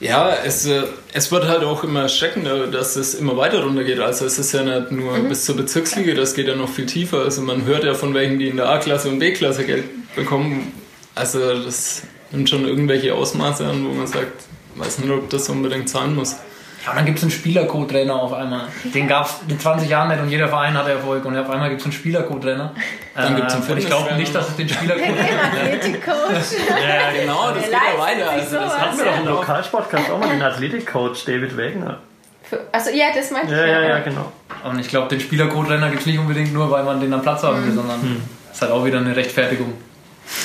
Ja, es, äh, es wird halt auch immer erschreckender, dass es immer weiter runtergeht. Also es ist ja nicht nur mhm. bis zur Bezirksliga, das geht ja noch viel tiefer. Also man hört ja von welchen, die in der A-Klasse und B-Klasse Geld bekommen. Also das nimmt schon irgendwelche Ausmaße an, wo man sagt, weiß nicht, ob das unbedingt zahlen muss. Ja, dann gibt es einen Spielercode-Trainer auf einmal. Den gab es in 20 Jahren nicht und jeder Verein hat Erfolg. Und auf einmal gibt es einen Spielercode-Trainer. Dann gibt es einen äh, Ich glaube nicht, dass es den Spielercode (laughs) Athletik-Coach. ja, genau, das geht ja weiter. Also, das hatten wir doch im Lokalsportcast auch mal, den Athletik-Coach David Wegner. Also ja, das meinte ja, ich. Ja, ja, genau. Und ich glaube, den Spielercode-Trainer gibt es nicht unbedingt nur, weil man den am Platz haben will, mhm. sondern hm. es ist halt auch wieder eine Rechtfertigung.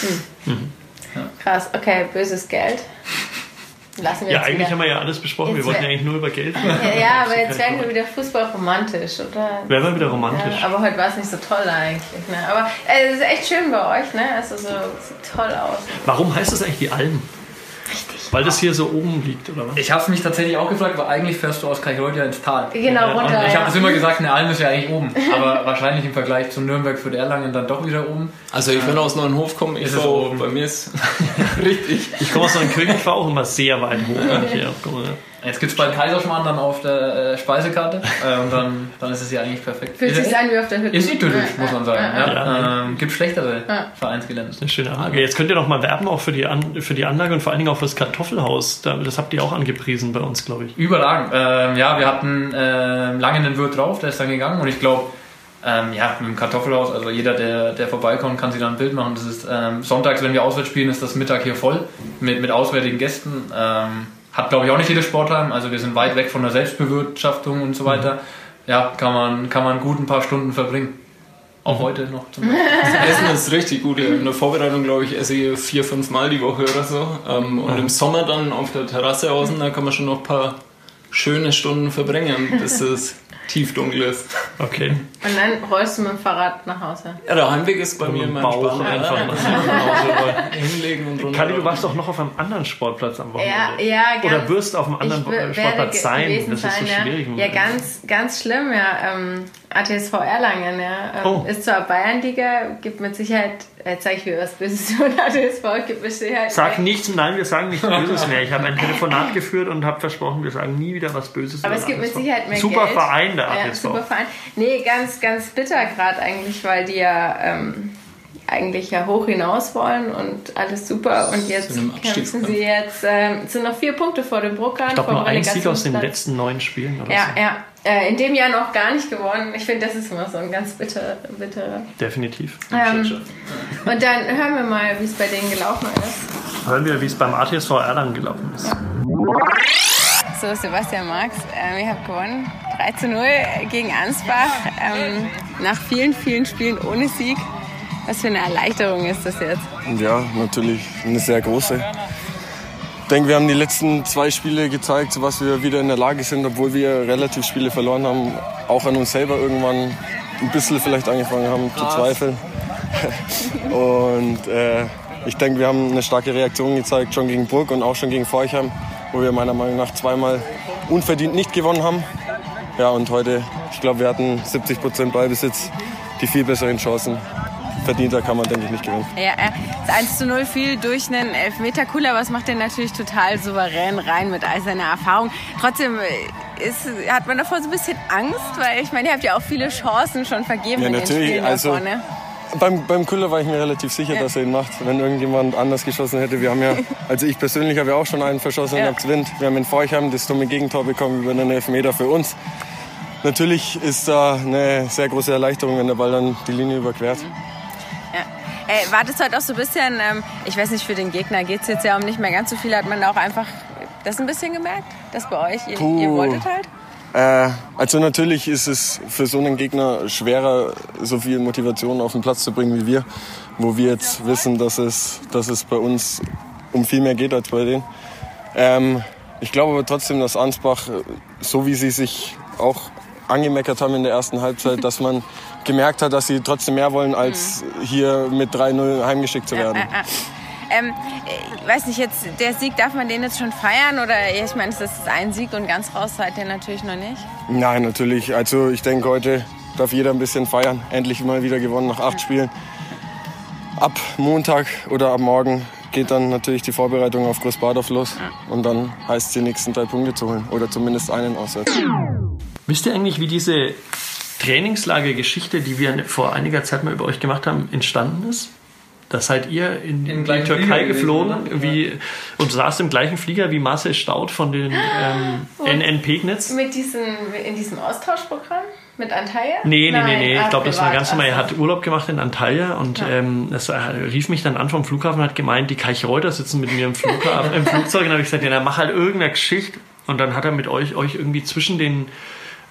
Hm. Mhm. Ja. Krass, okay, böses Geld. Lassen wir ja, eigentlich wieder. haben wir ja alles besprochen. Jetzt wir wollten ja eigentlich nur über Geld reden. (laughs) Ja, ja, aber jetzt werden wir wieder Fußball romantisch, oder? Werden wir wieder romantisch. Ja, aber heute war es nicht so toll eigentlich. Ne? Aber äh, es ist echt schön bei euch, ne? Also so, sieht toll aus. Warum heißt das eigentlich die Alm? Richtig. Weil das hier so oben liegt, oder was? Ich habe es mich tatsächlich auch gefragt, weil eigentlich fährst du aus Kaichreuth ja ins Tal. Genau, runter. Und ich habe es immer gesagt, eine Alm ist ja eigentlich oben. (laughs) Aber wahrscheinlich im Vergleich zu Nürnberg für Erlangen dann doch wieder oben. Also ich bin aus Neuenhof kommen, ich fahre oben. Bei mir ist (laughs) richtig. Ich komme aus Neuenkönig, ich fahre auch immer sehr weit hoch. Jetzt gibt es bald Kaiserschmarrn dann auf der äh, Speisekarte äh, und dann, dann ist es ja eigentlich perfekt. Fühlt sich an wie auf der Hütte. Ist idyllisch, muss man sagen. Ja, ja. Ähm, gibt schlechtere ja. Vereinsgelände. Das ist eine schöne Frage. Jetzt könnt ihr noch mal werben auch für die, An für die Anlage und vor allen Dingen auch für das Kartoffelhaus. Das habt ihr auch angepriesen bei uns, glaube ich. Überragend. Ähm, ja, wir hatten äh, lange einen Wirt drauf, der ist dann gegangen und ich glaube, ähm, ja, mit dem Kartoffelhaus, also jeder, der, der vorbeikommt, kann sich da ein Bild machen. Das ist ähm, sonntags, wenn wir auswärts spielen, ist das Mittag hier voll mit, mit auswärtigen Gästen. Ähm, hat, glaube ich, auch nicht jedes Sportheim. Also wir sind weit weg von der Selbstbewirtschaftung und so weiter. Mhm. Ja, kann man, kann man gut ein paar Stunden verbringen. Auch mhm. heute noch zum (laughs) Das Essen ist richtig gut. In der Vorbereitung, glaube ich, esse ich vier, fünf Mal die Woche oder so. Ähm, und im Sommer dann auf der Terrasse außen, da kann man schon noch ein paar schöne Stunden verbringen. Das ist (laughs) tiefdunkel ist. Okay. Und dann rollst du mit dem Fahrrad nach Hause. Ja, der Heimweg ist bei mir immer Bauch einfach ja. nach (laughs) hinlegen und runter. Kali, du warst doch noch auf einem anderen Sportplatz am Wochenende. Ja, ja, Oder wirst auf einem anderen Sportplatz sein. Das ist so schwierig. Ja, ganz, ganz schlimm, ja. Ähm, ATSV Erlangen, ja. Ähm, oh. Ist zwar Bayernliga, gibt mit Sicherheit, jetzt sage ich wieder was Böses (laughs) von ATSV, gibt mit Sicherheit. Sag nichts, nein, wir sagen nichts Böses mehr. Ich habe ein Telefonat geführt und habe versprochen, wir sagen nie wieder was Böses. Aber es gibt mit Sicherheit mehr Super Geld. Verein, der ATSV. Ja, super Verein. Nee, ganz, ganz bitter gerade eigentlich, weil die ja ähm, eigentlich ja hoch hinaus wollen und alles super. Und jetzt kämpfen sie jetzt, äh, sind noch vier Punkte vor dem Bruckern. Ich glaube, nur ein Sieg aus den letzten neun Spielen. Oder ja, so. ja. Äh, in dem Jahr noch gar nicht gewonnen. Ich finde, das ist immer so ein ganz bitter, bitterer. Definitiv. Ähm, und dann hören wir mal, wie es bei denen gelaufen ist. Hören wir, wie es beim ATSV Erlangen gelaufen ist. Ja. So, Sebastian Marx, ähm, ihr habt gewonnen. 3 zu 0 gegen Ansbach. Ähm, nach vielen, vielen Spielen ohne Sieg. Was für eine Erleichterung ist das jetzt? Ja, natürlich eine sehr große. Ich denke, wir haben die letzten zwei Spiele gezeigt, was wir wieder in der Lage sind, obwohl wir relativ Spiele verloren haben, auch an uns selber irgendwann ein bisschen vielleicht angefangen haben zu zweifeln. (laughs) und äh, ich denke, wir haben eine starke Reaktion gezeigt, schon gegen Burg und auch schon gegen Forchheim, wo wir meiner Meinung nach zweimal unverdient nicht gewonnen haben. Ja, und heute, ich glaube, wir hatten 70 Prozent Ballbesitz, die viel besseren Chancen verdienter kann man, denke ich, nicht gewinnen. Ja, das 1 zu 0 fiel durch einen Elfmeter cooler, aber es macht er natürlich total souverän rein mit all seiner Erfahrung. Trotzdem äh, ist, hat man davor so ein bisschen Angst, weil ich meine, ihr habt ja auch viele Chancen schon vergeben ja, in natürlich. den Spielen also, vorne. Beim, beim Kuller war ich mir relativ sicher, ja. dass er ihn macht, wenn irgendjemand anders geschossen hätte. Wir haben ja, (laughs) also ich persönlich habe ja auch schon einen verschossen ja. und Wind. Wir haben in Forchheim das dumme Gegentor bekommen über einen Elfmeter für uns. Natürlich ist da eine sehr große Erleichterung, wenn der Ball dann die Linie überquert. Äh, war das heute auch so ein bisschen, ähm, ich weiß nicht, für den Gegner geht es jetzt ja um nicht mehr ganz so viel, hat man auch einfach das ein bisschen gemerkt, dass bei euch, ihr, ihr wolltet halt? Äh, also natürlich ist es für so einen Gegner schwerer, so viel Motivation auf den Platz zu bringen wie wir, wo wir jetzt wissen, dass es, dass es bei uns um viel mehr geht als bei denen. Ähm, ich glaube aber trotzdem, dass Ansbach, so wie sie sich auch angemeckert haben in der ersten Halbzeit, dass man gemerkt hat, dass sie trotzdem mehr wollen, als mhm. hier mit 3-0 heimgeschickt zu werden. Ja, ja, ja. Ähm, ich weiß nicht, jetzt der Sieg, darf man den jetzt schon feiern? Oder ich meine, ist das ein Sieg und ganz raus seid ihr natürlich noch nicht? Nein, natürlich. Also ich denke, heute darf jeder ein bisschen feiern. Endlich mal wieder gewonnen nach acht Spielen. Ab Montag oder ab morgen geht dann natürlich die Vorbereitung auf Großbadorf los. Und dann heißt es, die nächsten drei Punkte zu holen. Oder zumindest einen auswärts. Wisst ihr eigentlich, wie diese Trainingslagergeschichte, die wir vor einiger Zeit mal über euch gemacht haben, entstanden ist? Da seid ihr in, in die Türkei geflogen gewesen, wie, und saßt im gleichen Flieger wie Marcel Staud von den ähm, NN Pegnitz. Mit diesem, in diesem Austauschprogramm? Mit Antalya? Nee, nee, nee, nee. Ich glaube, das war ganz normal. Er hat Urlaub gemacht in Antalya und ja. ähm, es rief mich dann an vom Flughafen und hat gemeint, die Kai Reuter sitzen mit mir im, Flughafen, im (laughs) Flugzeug. Und dann habe ich gesagt, ja, dann mach halt irgendeine Geschichte. Und dann hat er mit euch, euch irgendwie zwischen den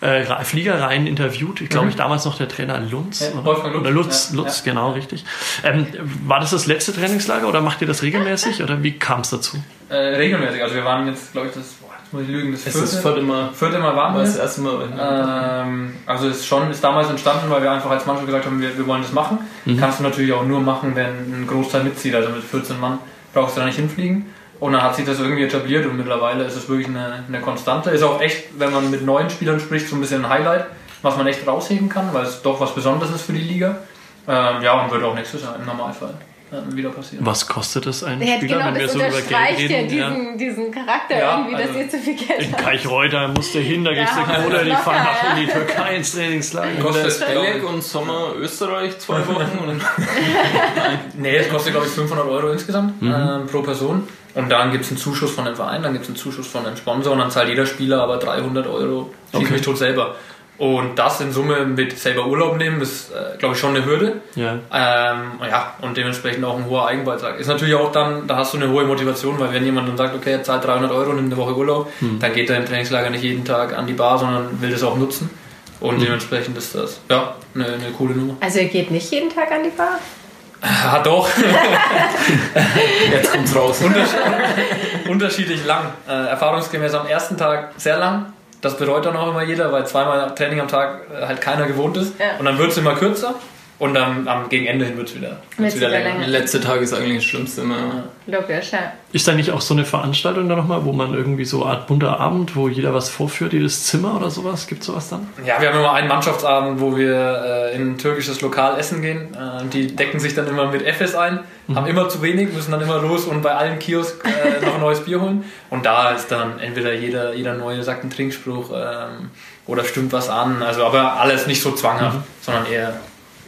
äh, Fliegereien interviewt. Ich glaube, mhm. ich damals noch der Trainer Lunz. Ja, oder, Lutz, oder Lutz, ja, Lutz ja. genau, richtig. Ähm, war das das letzte Trainingslager oder macht ihr das regelmäßig oder wie kam es dazu? Äh, regelmäßig. Also wir waren jetzt, glaube ich, das, boah, jetzt muss ich lügen, das vierte, ist das vierte Mal. Vierte Mal waren wir. Das erste Mal. Ähm, also es ist schon ist damals entstanden, weil wir einfach als Mannschaft gesagt haben, wir, wir wollen das machen. Mhm. Kannst du natürlich auch nur machen, wenn ein Großteil mitzieht. Also mit 14 Mann brauchst du da nicht hinfliegen. Und dann hat sich das irgendwie etabliert und mittlerweile ist es wirklich eine, eine Konstante. Ist auch echt, wenn man mit neuen Spielern spricht, so ein bisschen ein Highlight, was man echt rausheben kann, weil es doch was Besonderes ist für die Liga. Ähm, ja, und wird auch nächstes Jahr im Normalfall äh, wieder passieren. Was kostet es einen ja, Spieler, genau, wenn wir so über Geld reden? Diesen, ja. diesen Charakter ja, irgendwie, also dass ihr zu viel Geld habt. In Kaichreuter musst du hin, da gehst du oder die fahren nach in die Türkei ins Trainingslager. Kostet Belek und Sommer Österreich zwei Wochen? (laughs) nee, es kostet glaube ich 500 Euro insgesamt mhm. äh, pro Person. Und dann gibt es einen Zuschuss von dem Verein, dann gibt es einen Zuschuss von dem Sponsor und dann zahlt jeder Spieler aber 300 Euro. Schieß okay. mich tot selber. Und das in Summe mit selber Urlaub nehmen, ist, äh, glaube ich, schon eine Hürde. Ja. Ähm, ja, und dementsprechend auch ein hoher Eigenbeitrag. Ist natürlich auch dann, da hast du eine hohe Motivation, weil wenn jemand dann sagt, okay, er zahlt 300 Euro und nimmt eine Woche Urlaub, hm. dann geht er im Trainingslager nicht jeden Tag an die Bar, sondern will das auch nutzen. Und hm. dementsprechend ist das, ja, eine, eine coole Nummer. Also er geht nicht jeden Tag an die Bar? Ah, doch. (laughs) Jetzt kommt's raus. Unterschied, unterschiedlich lang. Äh, erfahrungsgemäß am ersten Tag sehr lang. Das bereut dann auch immer jeder, weil zweimal Training am Tag äh, halt keiner gewohnt ist. Ja. Und dann wird es immer kürzer. Und dann am gegen Ende hin wird es wieder, wird's wieder länger. Der letzte Tag ist eigentlich das Schlimmste immer. Logisch, ja. Ist da nicht auch so eine Veranstaltung da nochmal, wo man irgendwie so eine Art bunter Abend, wo jeder was vorführt, jedes Zimmer oder sowas? Gibt es sowas dann? Ja, wir haben immer einen Mannschaftsabend, wo wir äh, in ein türkisches Lokal essen gehen. Äh, die decken sich dann immer mit FS ein, mhm. haben immer zu wenig, müssen dann immer los und bei allen Kiosk äh, noch ein neues Bier holen. Und da ist dann entweder jeder, jeder neue sagt einen Trinkspruch ähm, oder stimmt was an. Also aber alles nicht so zwanghaft, mhm. sondern eher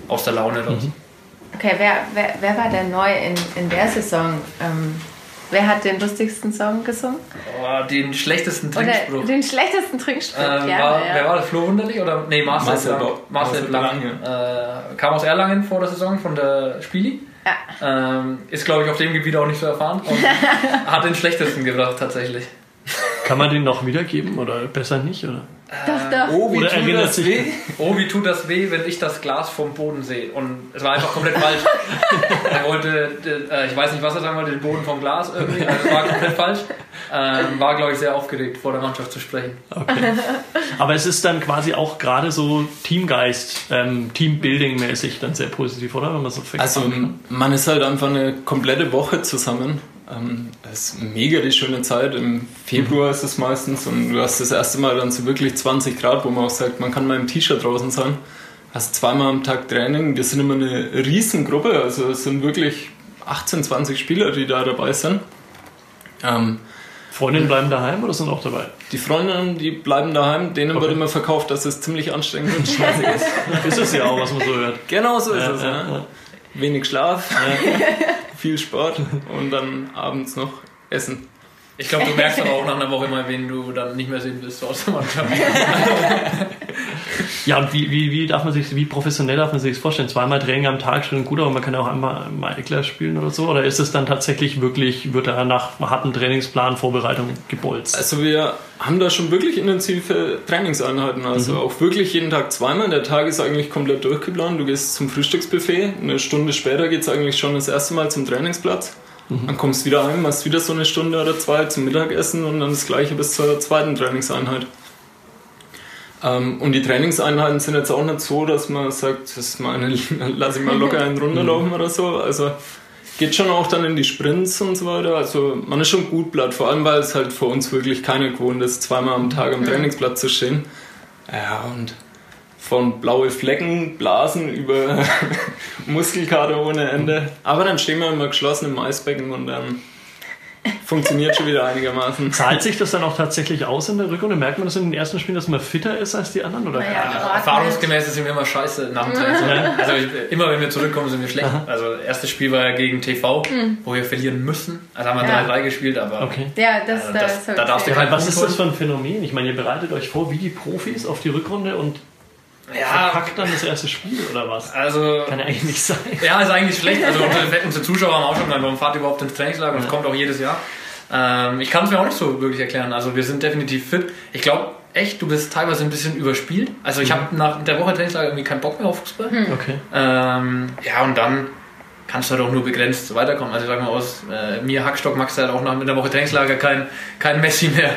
aus der Laune raus. Mhm. Okay, wer, wer, wer war denn neu in, in der Saison? Ähm, wer hat den lustigsten Song gesungen? Oh, den schlechtesten Trinkspruch. Oder den schlechtesten Trinkspruch, ähm, ja, war, ja. Wer war das? Flo Wunderlich oder? Nee, Marcel, Marcel Blanc. Marcel, Blanc. Äh, kam aus Erlangen vor der Saison von der Spieli. Ja. Ähm, ist, glaube ich, auf dem Gebiet auch nicht so erfahren. Und (laughs) hat den schlechtesten gebracht, tatsächlich. Kann man den noch wiedergeben oder besser nicht? Oder? Doch, doch. Oh, wie Oder tut erinnert das sich- weh? Oh, wie tut das weh, wenn ich das Glas vom Boden sehe? Und es war einfach komplett falsch. (laughs) er wollte, äh, ich weiß nicht, was er sagen wollte, den Boden vom Glas irgendwie. Also es war komplett falsch. Ähm, war, glaube ich, sehr aufgeregt, vor der Mannschaft zu sprechen. Aber es ist dann quasi auch gerade so Teamgeist, ähm, Teambuilding-mäßig dann sehr positiv, oder? Wenn man so fängt. Also man ist halt einfach eine komplette Woche zusammen. Ähm, Es ist mega die schöne Zeit. Im Februar ist es meistens und du hast das erste Mal dann so wirklich 20 Grad, wo man auch sagt, man kann mal im T-Shirt draußen sein. Hast zweimal am Tag Training. Wir sind immer eine Riesengruppe, also es sind wirklich 18, 20 Spieler, die da dabei sind. Ähm, Freundinnen bleiben daheim oder sind auch dabei? die Freundinnen, die bleiben daheim, denen wird immer verkauft, dass es ziemlich anstrengend und stressig ist. (laughs) Ist es ja auch, was man so hört. Genau so ist Ja, es. ja, Ja, ja. Wenig Schlaf, viel Sport und dann abends noch Essen. Ich glaube, du merkst aber auch nach einer Woche mal, wen du dann nicht mehr sehen willst so aus der Mannschaft. (laughs) Ja, und wie, wie, wie darf man sich, wie professionell darf man sich das vorstellen? Zweimal Training am Tag schon gut, aber man kann ja auch einmal mal Eckler spielen oder so? Oder ist es dann tatsächlich wirklich, wird er nach harten Trainingsplan, Vorbereitung gebolzt? Also wir haben da schon wirklich intensive Trainingseinheiten. Also auch wirklich jeden Tag zweimal. Der Tag ist eigentlich komplett durchgeplant. Du gehst zum Frühstücksbuffet. Eine Stunde später geht es eigentlich schon das erste Mal zum Trainingsplatz. Dann kommst du wieder heim, machst wieder so eine Stunde oder zwei zum Mittagessen und dann das gleiche bis zur zweiten Trainingseinheit. Ähm, und die Trainingseinheiten sind jetzt auch nicht so, dass man sagt, das ist meine, (laughs) lass ich mal locker einen runterlaufen oder so. Also geht schon auch dann in die Sprints und so weiter. Also man ist schon gut blatt, vor allem weil es halt für uns wirklich keine gewohnt ist, zweimal am Tag am Trainingsplatz zu stehen. Ja, und von blaue Flecken, Blasen über (laughs) Muskelkater ohne Ende. Aber dann stehen wir immer geschlossen im Eisbecken und dann funktioniert schon wieder einigermaßen. (laughs) Zahlt sich das dann auch tatsächlich aus in der Rückrunde? Merkt man das in den ersten Spielen, dass man fitter ist als die anderen? Oder? Naja, Ordnung. Erfahrungsgemäß sind wir immer scheiße nach dem Training. Also ich, immer wenn wir zurückkommen, sind wir schlecht. Also erstes Spiel war ja gegen TV, wo wir verlieren müssen. Also haben wir Ja. 3-3 gespielt, aber Okay. Ja, das, Also das, das- da ich darfst du gesehen. kein- Was ist das für ein Phänomen? Ich meine, ihr bereitet euch vor wie die Profis auf die Rückrunde und ja, verkackt dann das erste Spiel oder was? also Kann ja eigentlich nicht sein. Ja, ist eigentlich schlecht. Also (laughs) unsere, unsere Zuschauer haben auch schon gesagt, warum fahrt ihr überhaupt ins Trainingslager? Und es kommt auch jedes Jahr. Ähm, ich kann es mir auch nicht so wirklich erklären. Also wir sind definitiv fit. Ich glaube echt, du bist teilweise ein bisschen überspielt. Also ich habe nach der Woche Trainingslager irgendwie keinen Bock mehr auf Fußball. Okay. Ähm, ja, und dann kannst du halt auch nur begrenzt weiterkommen. Also ich sag mal aus, äh, mir Hackstock magst du halt auch nach mit der Woche Trainingslager kein, kein Messi mehr.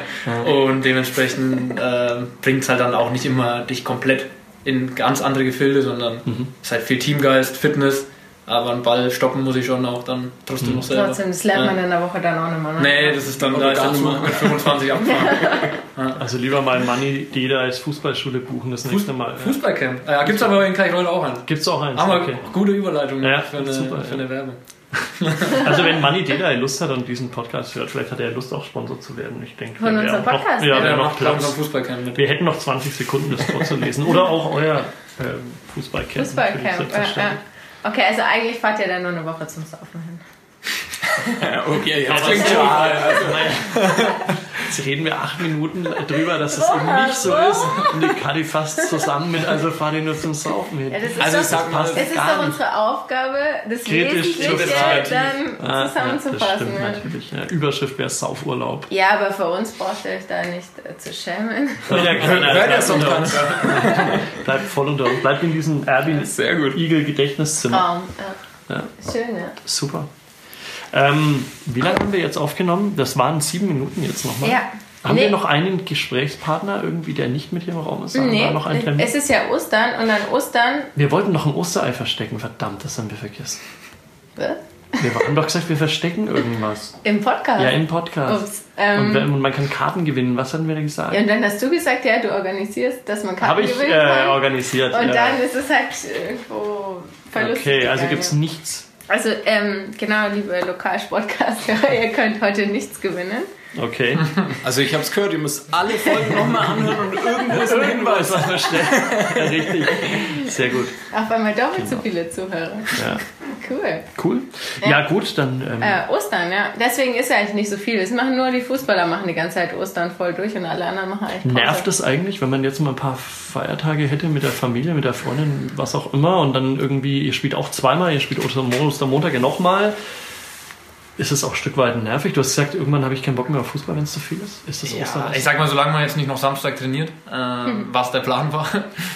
Und dementsprechend äh, bringt es halt dann auch nicht immer dich komplett in ganz andere Gefilde, sondern es ist halt viel Teamgeist, Fitness, aber einen Ball stoppen muss ich schon auch dann trotzdem noch selber. Trotzdem, das lernt man in der Woche dann auch nicht mehr. Ne? Nee, das ist dann Aber da ist Zug mehr. mit 25 abgefahren. (laughs) Also lieber mal Money Deda als Fußballschule buchen das nächste Mal. Fußballcamp. Ja, gibt's aber in Kairol auch einen. Gibt's auch eins? Haben wir Okay. gute Überleitung Ja, für, eine, super, für ja. eine Werbung. (laughs) Also wenn Money Deda Lust hat und diesen Podcast hört, vielleicht hat er Lust auch Sponsor zu werden. Ich denke, Von unserem haben noch- Podcast, Ja, ja. wir noch Platz. Fußballcamp mit. Wir hätten noch 20 Sekunden, das vorzulesen. Oder auch euer ähm, Fußballcamp. Fußballcamp. Ja, ja. Okay, also eigentlich fahrt ihr dann nur eine Woche zum Saufen hin. (laughs) Okay, jetzt (laughs) Also, klingt schon. also, naja, jetzt reden wir acht Minuten drüber, dass es eben nicht so ist. Und die Kadi fasst zusammen mit, also fahr die nur zum Saufen hin. Ja, das ist Also doch, ich sag mal, es ist doch unsere Aufgabe, das Kritisch zu Wesentliche betrachten. dann Ah, zusammenzufassen. Ja, das natürlich. Ja, Überschrift wäre Saufurlaub. Ja, aber für uns braucht ihr euch da nicht äh, zu schämen. Ja, Hört ihr bleibt, so unter uns. bleibt voll unter uns. Bleibt in diesem Erwin Sehr gut. Igel Gedächtniszimmer. Traum. Ja. Ja. Schön, ja. Super. Ähm, wie lange haben wir jetzt aufgenommen? Das waren sieben Minuten jetzt nochmal. Ja. Haben Nee. wir noch einen Gesprächspartner irgendwie, der nicht mit hier im Raum ist? Nee, noch einen Termin? es ist ja Ostern und an Ostern. Wir wollten noch ein Osterei verstecken. Verdammt, das haben wir vergessen. Was? Wir haben doch gesagt, wir verstecken irgendwas. Im Podcast. Ja, im Podcast. Ups, ähm, und, man kann Karten gewinnen. Was hatten wir denn gesagt? Ja, und dann hast du gesagt, ja, du organisierst, dass man Karten Habe ich gewinnen äh, kann. organisiert. Und ja. dann ist es halt irgendwo verlustig Okay, also gibt es nichts. Also, ähm, genau, liebe Lokalsportcast-Hörer, ihr könnt heute nichts gewinnen. Okay. (laughs) Also ich habe es gehört, ihr müsst alle Folgen nochmal anhören und irgendwo ist ein Hinweis. was man schnell. Ja, richtig. Sehr gut. Auf einmal doppelt so viele Zuhörer. Ja. Cool. Cool. Ja, gut, dann. Ähm, Äh, Ostern, ja. Deswegen ist ja eigentlich nicht so viel. Es machen nur die Fußballer machen die ganze Zeit Ostern voll durch und alle anderen machen eigentlich Pause. Nervt es eigentlich, wenn man jetzt mal ein paar Feiertage hätte mit der Familie, mit der Freundin, was auch immer, und dann irgendwie, ihr spielt auch zweimal, ihr spielt Ostermo- Ostermontag ja nochmal. Ist es auch ein Stück weit nervig? Du hast gesagt, irgendwann habe ich keinen Bock mehr auf Fußball, wenn es zu viel ist. Ist das ja, Ostern? Ich sag mal, solange man jetzt nicht noch Samstag trainiert, äh, hm. (laughs) was der Plan war.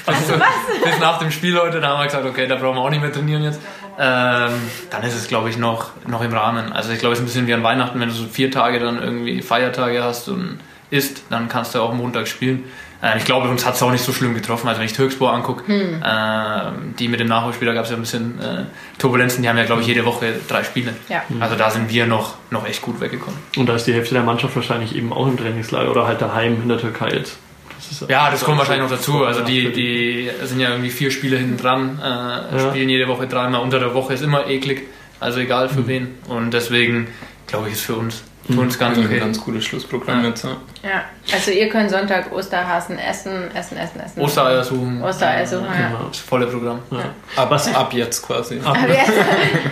Was, was? Bis nach dem Spiel heute, da haben wir gesagt, okay, da brauchen wir auch nicht mehr trainieren jetzt. Ähm, dann ist es, glaube ich, noch, noch im Rahmen. Also ich glaube, es ist ein bisschen wie an Weihnachten, wenn du so vier Tage dann irgendwie Feiertage hast und isst, dann kannst du auch Montag spielen. Äh, ich glaube, uns hat es auch nicht so schlimm getroffen. Also wenn ich Türkspor angucke, hm. äh, die mit dem Nachholspiel, da gab es ja ein bisschen äh, Turbulenzen, die haben ja, glaube ich, jede Woche drei Spiele. Ja. Also da sind wir noch, noch echt gut weggekommen. Und da ist die Hälfte der Mannschaft wahrscheinlich eben auch im Trainingslager oder halt daheim in der Türkei jetzt. Das ja, das kommt wahrscheinlich noch dazu. Also die, die sind ja irgendwie vier Spiele hinten dran, äh, ja. spielen jede Woche dreimal. Unter der Woche ist immer eklig, also egal für mhm. wen. Und deswegen glaube ich, ist für uns für uns ganz okay. Ein ganz cooles Schlussprogramm ja. jetzt. Ja. ja. also ihr könnt Sonntag Osterhasen essen, essen, essen, essen. Ostereier suchen. Ostereier suchen, ja. Genau. Das volle Programm. Ja. Aber ab, ab jetzt quasi. Ab.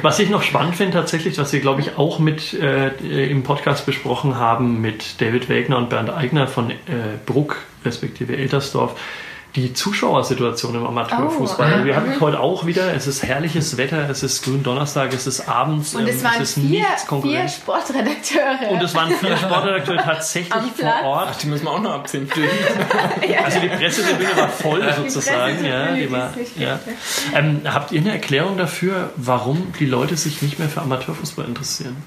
was ich noch spannend finde tatsächlich, was wir glaube ich auch mit äh, im Podcast besprochen haben mit David Wegner und Bernd Eigner von äh, Bruck respektive Eltersdorf, die Zuschauersituation im Amateurfußball. Oh, wir hatten heute auch wieder, es ist herrliches Wetter, es ist Gründonnerstag, es ist abends, und es, ähm, waren es ist vier, vier Sportredakteure. Und es waren vier (laughs) Sportredakteure tatsächlich vor Ort. Ach, die müssen wir auch noch abziehen. (laughs) ja. Also die Pressetribüne war voll ja. sozusagen. Ja, die war, ja. Ähm, habt ihr eine Erklärung dafür, warum die Leute sich nicht mehr für Amateurfußball interessieren?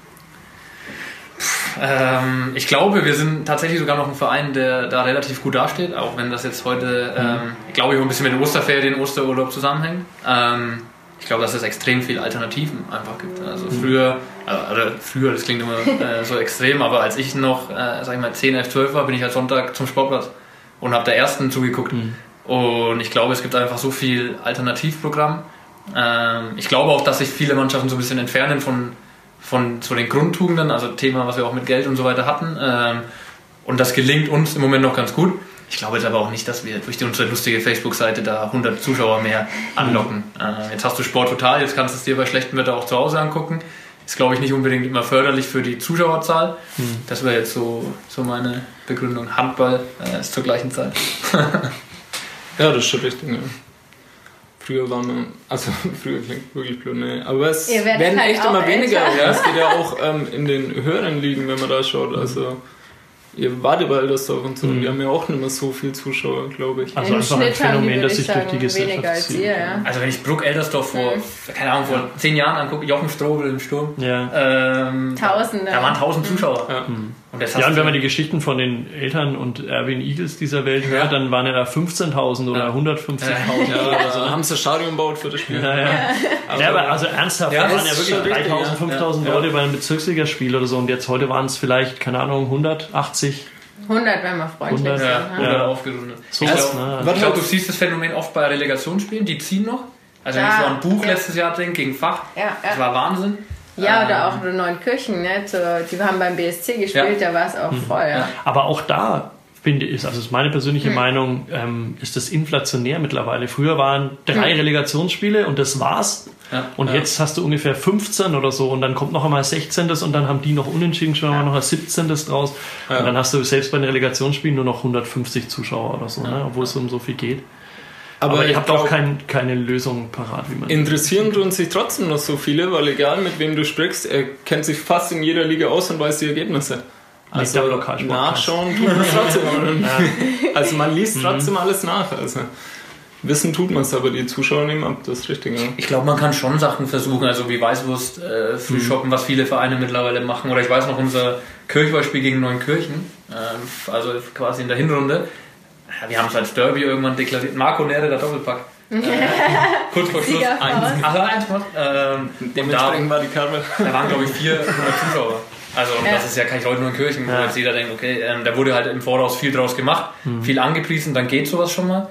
Ähm, ich glaube, wir sind tatsächlich sogar noch ein Verein, der da relativ gut dasteht, auch wenn das jetzt heute, mhm. ähm, glaube ich, ein bisschen mit den Osterferien, Osterurlaub zusammenhängt. Ähm, ich glaube, dass es extrem viele Alternativen einfach gibt. Also mhm. früher, also früher, das klingt immer äh, so extrem, aber als ich noch, äh, sag ich mal, 10, 11, 12 war, bin ich halt Sonntag zum Sportplatz und habe der ersten zugeguckt. Mhm. Und ich glaube, es gibt einfach so viel Alternativprogramm. Ähm, ich glaube auch, dass sich viele Mannschaften so ein bisschen entfernen von von so den Grundtugenden, also Thema, was wir auch mit Geld und so weiter hatten. Ähm, und das gelingt uns im Moment noch ganz gut. Ich glaube jetzt aber auch nicht, dass wir durch die, unsere lustige Facebook-Seite da 100 Zuschauer mehr anlocken. Äh, jetzt hast du Sport total, jetzt kannst du es dir bei schlechtem Wetter auch zu Hause angucken. Ist, glaube ich, nicht unbedingt immer förderlich für die Zuschauerzahl. Mhm. Das wäre jetzt so, so meine Begründung. Handball äh, ist zur gleichen Zeit. (laughs) ja, das ist schon richtig. Ja. Früher waren wir, also (laughs) früher klingt wirklich blöd, ne? aber es werden halt echt immer weniger. Ja, es geht ja (laughs) auch ähm, in den höheren Ligen, wenn man da schaut. Also ihr wart über Eldersdorf und so, mhm. die haben ja auch nicht mehr so viel Zuschauer, glaube ich. Also einfach ein Phänomen, das sich durch die Gesellschaft als zieht. Ihr, ja. Also wenn ich Bruck Eldersdorf vor, mhm. keine Ahnung, vor ja. zehn Jahren angucke, Jochen Strobel im Sturm, ja. ähm, Tausende. Da waren tausend Zuschauer. Ja. Mhm. Und ja, und wenn man die Geschichten von den Eltern und Erwin Eagles dieser Welt hört, dann waren ja da 15.000 oder ja. 150.000. Ja, also dann haben sie ein Stadion gebaut für das Spiel. Ja, ja. Also, ja aber also ernsthaft, ja, waren ja wirklich 3.000, 5.000 Leute bei einem Bezirksligaspiel oder so und jetzt heute waren es vielleicht, keine Ahnung, 180. 100, wenn man freundlich 100, ja, 100 ja. aufgerundet. So ich glaube, ne? glaub, du siehst das Phänomen oft bei Relegationsspielen, die ziehen noch. Also wenn ich so an Buch letztes Jahr denke, gegen Fach, das war Wahnsinn. Ja, oder ähm, auch in Neunkirchen, ne? die haben beim BSC gespielt, ja. da war es auch mhm. voll. Ja. Aber auch da finde ich, also ist meine persönliche mhm. Meinung, ähm, ist das inflationär mittlerweile. Früher waren drei mhm. Relegationsspiele und das war's. Ja, und ja. jetzt hast du ungefähr 15 oder so und dann kommt noch einmal 16. und dann haben die noch unentschieden, schon mal noch ein 17. draus. Ja. Und dann hast du selbst bei den Relegationsspielen nur noch 150 Zuschauer oder so, ne? obwohl es um so viel geht. Aber, Aber ihr habt auch kein, keine Lösung parat, wie man. Interessieren tun sich trotzdem noch so viele, weil egal mit wem du sprichst, er kennt sich fast in jeder Liga aus und weiß die Ergebnisse. Also nachschauen tut man trotzdem. (laughs) ja. Also man liest mhm. trotzdem alles nach. Also wissen tut man es, aber die Zuschauer nehmen ab, das ist richtig. Ja. Ich glaube, man kann schon Sachen versuchen, also wie Weißwurst äh, Frühshoppen, mhm. was viele Vereine mittlerweile machen. Oder ich weiß noch unser Kirchballspiel gegen Neunkirchen, äh, also quasi in der Hinrunde wir haben es als Derby irgendwann deklariert. Marco Nere, der Doppelpack. (laughs) Äh, kurz vor Schluss eins. Also eins ähm, Dementsprechend war die Karte. Da waren, glaube ich, 400 Zuschauer. Also ja. das ist ja kein heute nur in Kirchen, wo ja. jetzt jeder denkt, okay, ähm, da wurde halt im Voraus viel draus gemacht, mhm. viel angepriesen, dann geht sowas schon mal.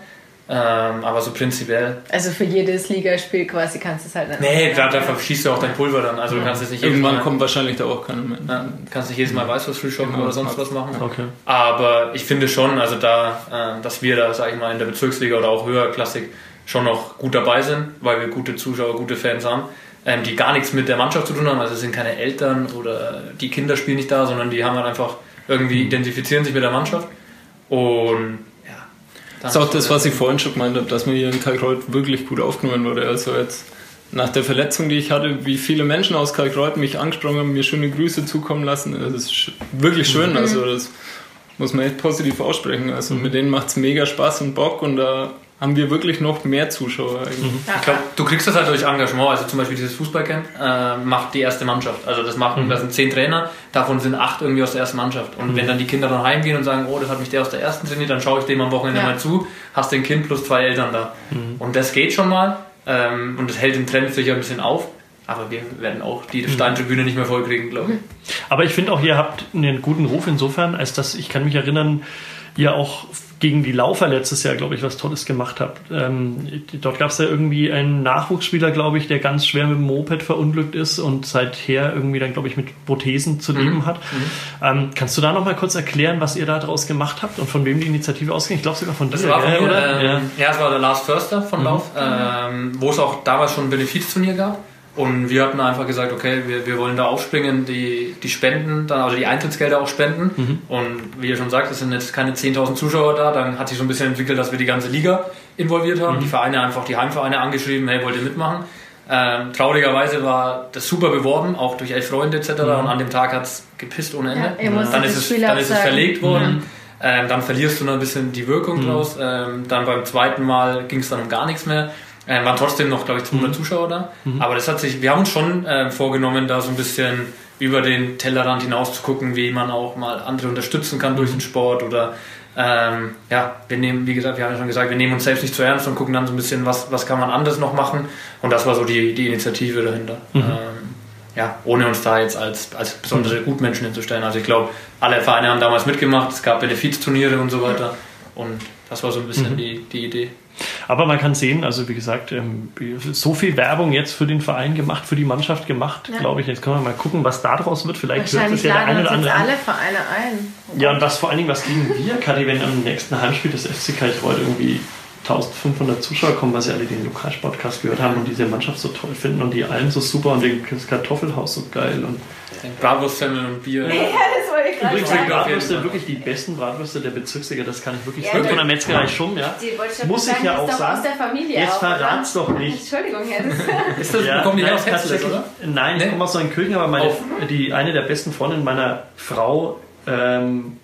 Ähm, aber so prinzipiell. Also für jedes Ligaspiel quasi kannst du es halt nicht. Nee, da, da verschießt du auch dein Pulver dann. Also du kannst es nicht Irgendwann kommt wahrscheinlich da auch keiner mehr. Ja, kannst nicht jedes Mal Weißwurst shoppen genau, oder sonst was machen. Okay. Aber ich finde schon, also da, äh, dass wir da, sag ich mal, in der Bezirksliga oder auch höher Klassik schon noch gut dabei sind, weil wir gute Zuschauer, gute Fans haben, ähm, die gar nichts mit der Mannschaft zu tun haben. Also es sind keine Eltern oder die Kinder spielen nicht da, sondern die haben halt einfach irgendwie identifizieren sich mit der Mannschaft. Und das ist auch das, was ich vorhin schon gemeint habe, dass man hier in Kalkreuth wirklich gut aufgenommen wurde. Also jetzt nach der Verletzung, die ich hatte, wie viele Menschen aus Kalkreuth mich angesprochen haben, mir schöne Grüße zukommen lassen. Das ist wirklich schön. Mhm. Also das muss man echt positiv aussprechen. Also mit denen macht es mega Spaß und Bock und da haben wir wirklich noch mehr Zuschauer. Mhm. Ich glaube, du kriegst das halt durch Engagement. Also zum Beispiel dieses Fußballcamp äh, macht die erste Mannschaft. Also das machen, mhm. das sind zehn Trainer, davon sind acht irgendwie aus der ersten Mannschaft. Und mhm. wenn dann die Kinder dann heimgehen und sagen, oh, das hat mich der aus der ersten trainiert, dann schaue ich dem am Wochenende ja. mal zu, hast den Kind plus zwei Eltern da. Mhm. Und das geht schon mal. Ähm, und das hält den Trend sicher ein bisschen auf. Aber wir werden auch die mhm. Steintribüne nicht mehr vollkriegen, glaube ich. Aber ich finde auch, ihr habt einen guten Ruf insofern, als dass ich kann mich erinnern, ihr auch gegen die Laufer letztes Jahr, glaube ich, was Tolles gemacht habt. Ähm, dort gab es ja irgendwie einen Nachwuchsspieler, glaube ich, der ganz schwer mit dem Moped verunglückt ist und seither irgendwie dann, glaube ich, mit Prothesen zu leben mhm. hat. Mhm. Ähm, kannst du da noch mal kurz erklären, was ihr da draus gemacht habt und von wem die Initiative ausging? Ich glaube sogar von dir, das war von oder? Ähm, ja. ja, es war der Lars Förster von mhm. Lauf, ähm, wo es auch damals schon ein Benefizturnier gab. Und wir hatten einfach gesagt, okay, wir, wir wollen da aufspringen, die, die Spenden, dann, also die Eintrittsgelder auch spenden. Mhm. Und wie ihr schon sagt, es sind jetzt keine 10.000 Zuschauer da. Dann hat sich so ein bisschen entwickelt, dass wir die ganze Liga involviert haben. Mhm. Die Vereine einfach, die Heimvereine angeschrieben, hey, wollt ihr mitmachen? Ähm, traurigerweise war das super beworben, auch durch elf Freunde etc. Mhm. Und an dem Tag hat es gepisst ohne Ende. Ja, dann, ist es, dann ist es verlegt worden. Mhm. Ähm, dann verlierst du noch ein bisschen die Wirkung mhm. draus. Ähm, dann beim zweiten Mal ging es dann um gar nichts mehr. Äh, waren trotzdem noch, glaube ich, 200 mhm. Zuschauer da. Mhm. Aber das hat sich, wir haben uns schon äh, vorgenommen, da so ein bisschen über den Tellerrand hinaus zu gucken, wie man auch mal andere unterstützen kann durch den Sport oder ähm, ja, wir nehmen, wie gesagt, wir haben ja schon gesagt, wir nehmen uns selbst nicht zu ernst und gucken dann so ein bisschen, was, was kann man anders noch machen. Und das war so die, die Initiative dahinter. Mhm. Ähm, ja, ohne uns da jetzt als, als besondere mhm. Gutmenschen hinzustellen. Also ich glaube, alle Vereine haben damals mitgemacht, es gab Benefizturniere und so weiter. Und das war so ein bisschen mhm. die, die Idee. Aber man kann sehen, also wie gesagt, ähm, so viel Werbung jetzt für den Verein gemacht, für die Mannschaft gemacht, ja. glaube ich. Jetzt können wir mal gucken, was daraus wird. Vielleicht hört es ja der eine oder andere. alle Vereine ein. Ja, und was vor allen Dingen, was gegen wir, Kathi, wenn am nächsten Heimspiel des FC Kalchreuth irgendwie 1500 Zuschauer kommen, weil sie alle den Lokalsportcast gehört haben und diese Mannschaft so toll finden und die allen so super und das Kartoffelhaus so geil und Bratwurstsemmel und Bier. Ja, das wollte ich gerade Übrigens sind Bratwürste wirklich die besten Bratwürste der Bezirksliga, das kann ich wirklich ja, sagen. Von der Metzgerei Schumm, ja. Muss ich ja auch sagen. Jetzt verrat's doch nicht. Entschuldigung, jetzt. (laughs) Ist das, ja, kommen die nein, aus Hetzles, oder? Nein, ich komme aus Neunkirchen, aber meine, die, eine der besten Freundinnen meiner Frau ähm,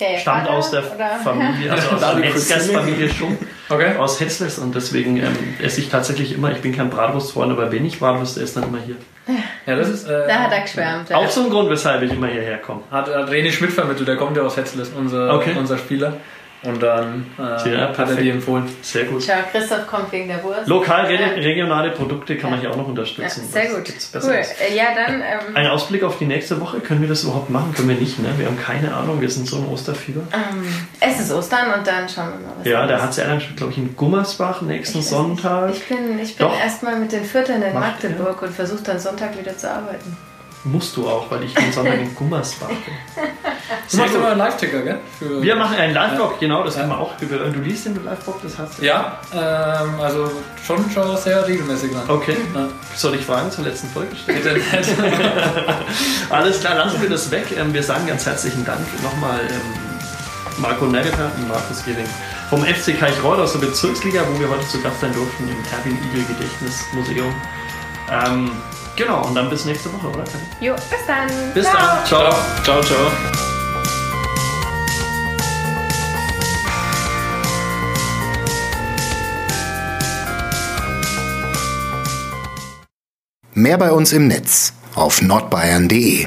der stammt Vater, aus der oder? Familie, also (laughs) aus der Metzgersfamilie Schumm, okay. aus Hetzles und deswegen ähm, esse ich tatsächlich immer, ich bin kein Bratwurstfreund, aber wenn ich Bratwurst esse, dann immer hier. Ja, das ist. Äh, da hat er geschwärmt. Auch so ein Grund, weshalb ich immer hierher komme. Hat, hat René Schmidt vermittelt, der kommt ja aus Hetzles, unser, okay. unser Spieler. Und dann äh, ja, hat er die empfohlen. Sehr gut. Ciao, Christoph kommt wegen der Wurst. Lokal regionale Produkte kann man hier auch noch unterstützen. Ja, sehr gut. Cool. Äh, ja, dann, ähm, Ein Ausblick auf die nächste Woche. Können wir das überhaupt machen? Können wir nicht, ne? Wir haben keine Ahnung. Wir sind so im Osterfieber. Ähm, es ist Ostern und dann schauen wir mal, was Ja, da hat sie ja glaube ich, in Gummersbach nächsten ich Sonntag. Ich bin, ich bin erstmal mit den Vierteln in Magdeburg ja. und versuche dann Sonntag wieder zu arbeiten. Musst du auch, weil ich den (laughs) Sonntag in Gummersbach bin. Du machst immer einen Live-Ticker, gell? Für wir machen einen Live-Blog, genau, das ja. haben wir auch. Du liest den Live-Blog, das hast du? Ja, ähm, also schon, schon sehr regelmäßig dann. Okay. Ja. Soll ich Fragen zur letzten Folge stellen? (laughs) Alles klar, lassen wir das weg. Ähm, wir sagen ganz herzlichen Dank nochmal ähm, Marco Nedeker und Markus Gehring vom FC Kaichreuth aus der Bezirksliga, wo wir heute zu Gast sein durften im Erwin Igel Gedächtnismuseum. Ähm, Genau, und dann bis nächste Woche, oder? Jo, bis dann. Bis ciao. dann. Ciao. Ciao, ciao. Mehr bei uns im Netz auf nordbayern.de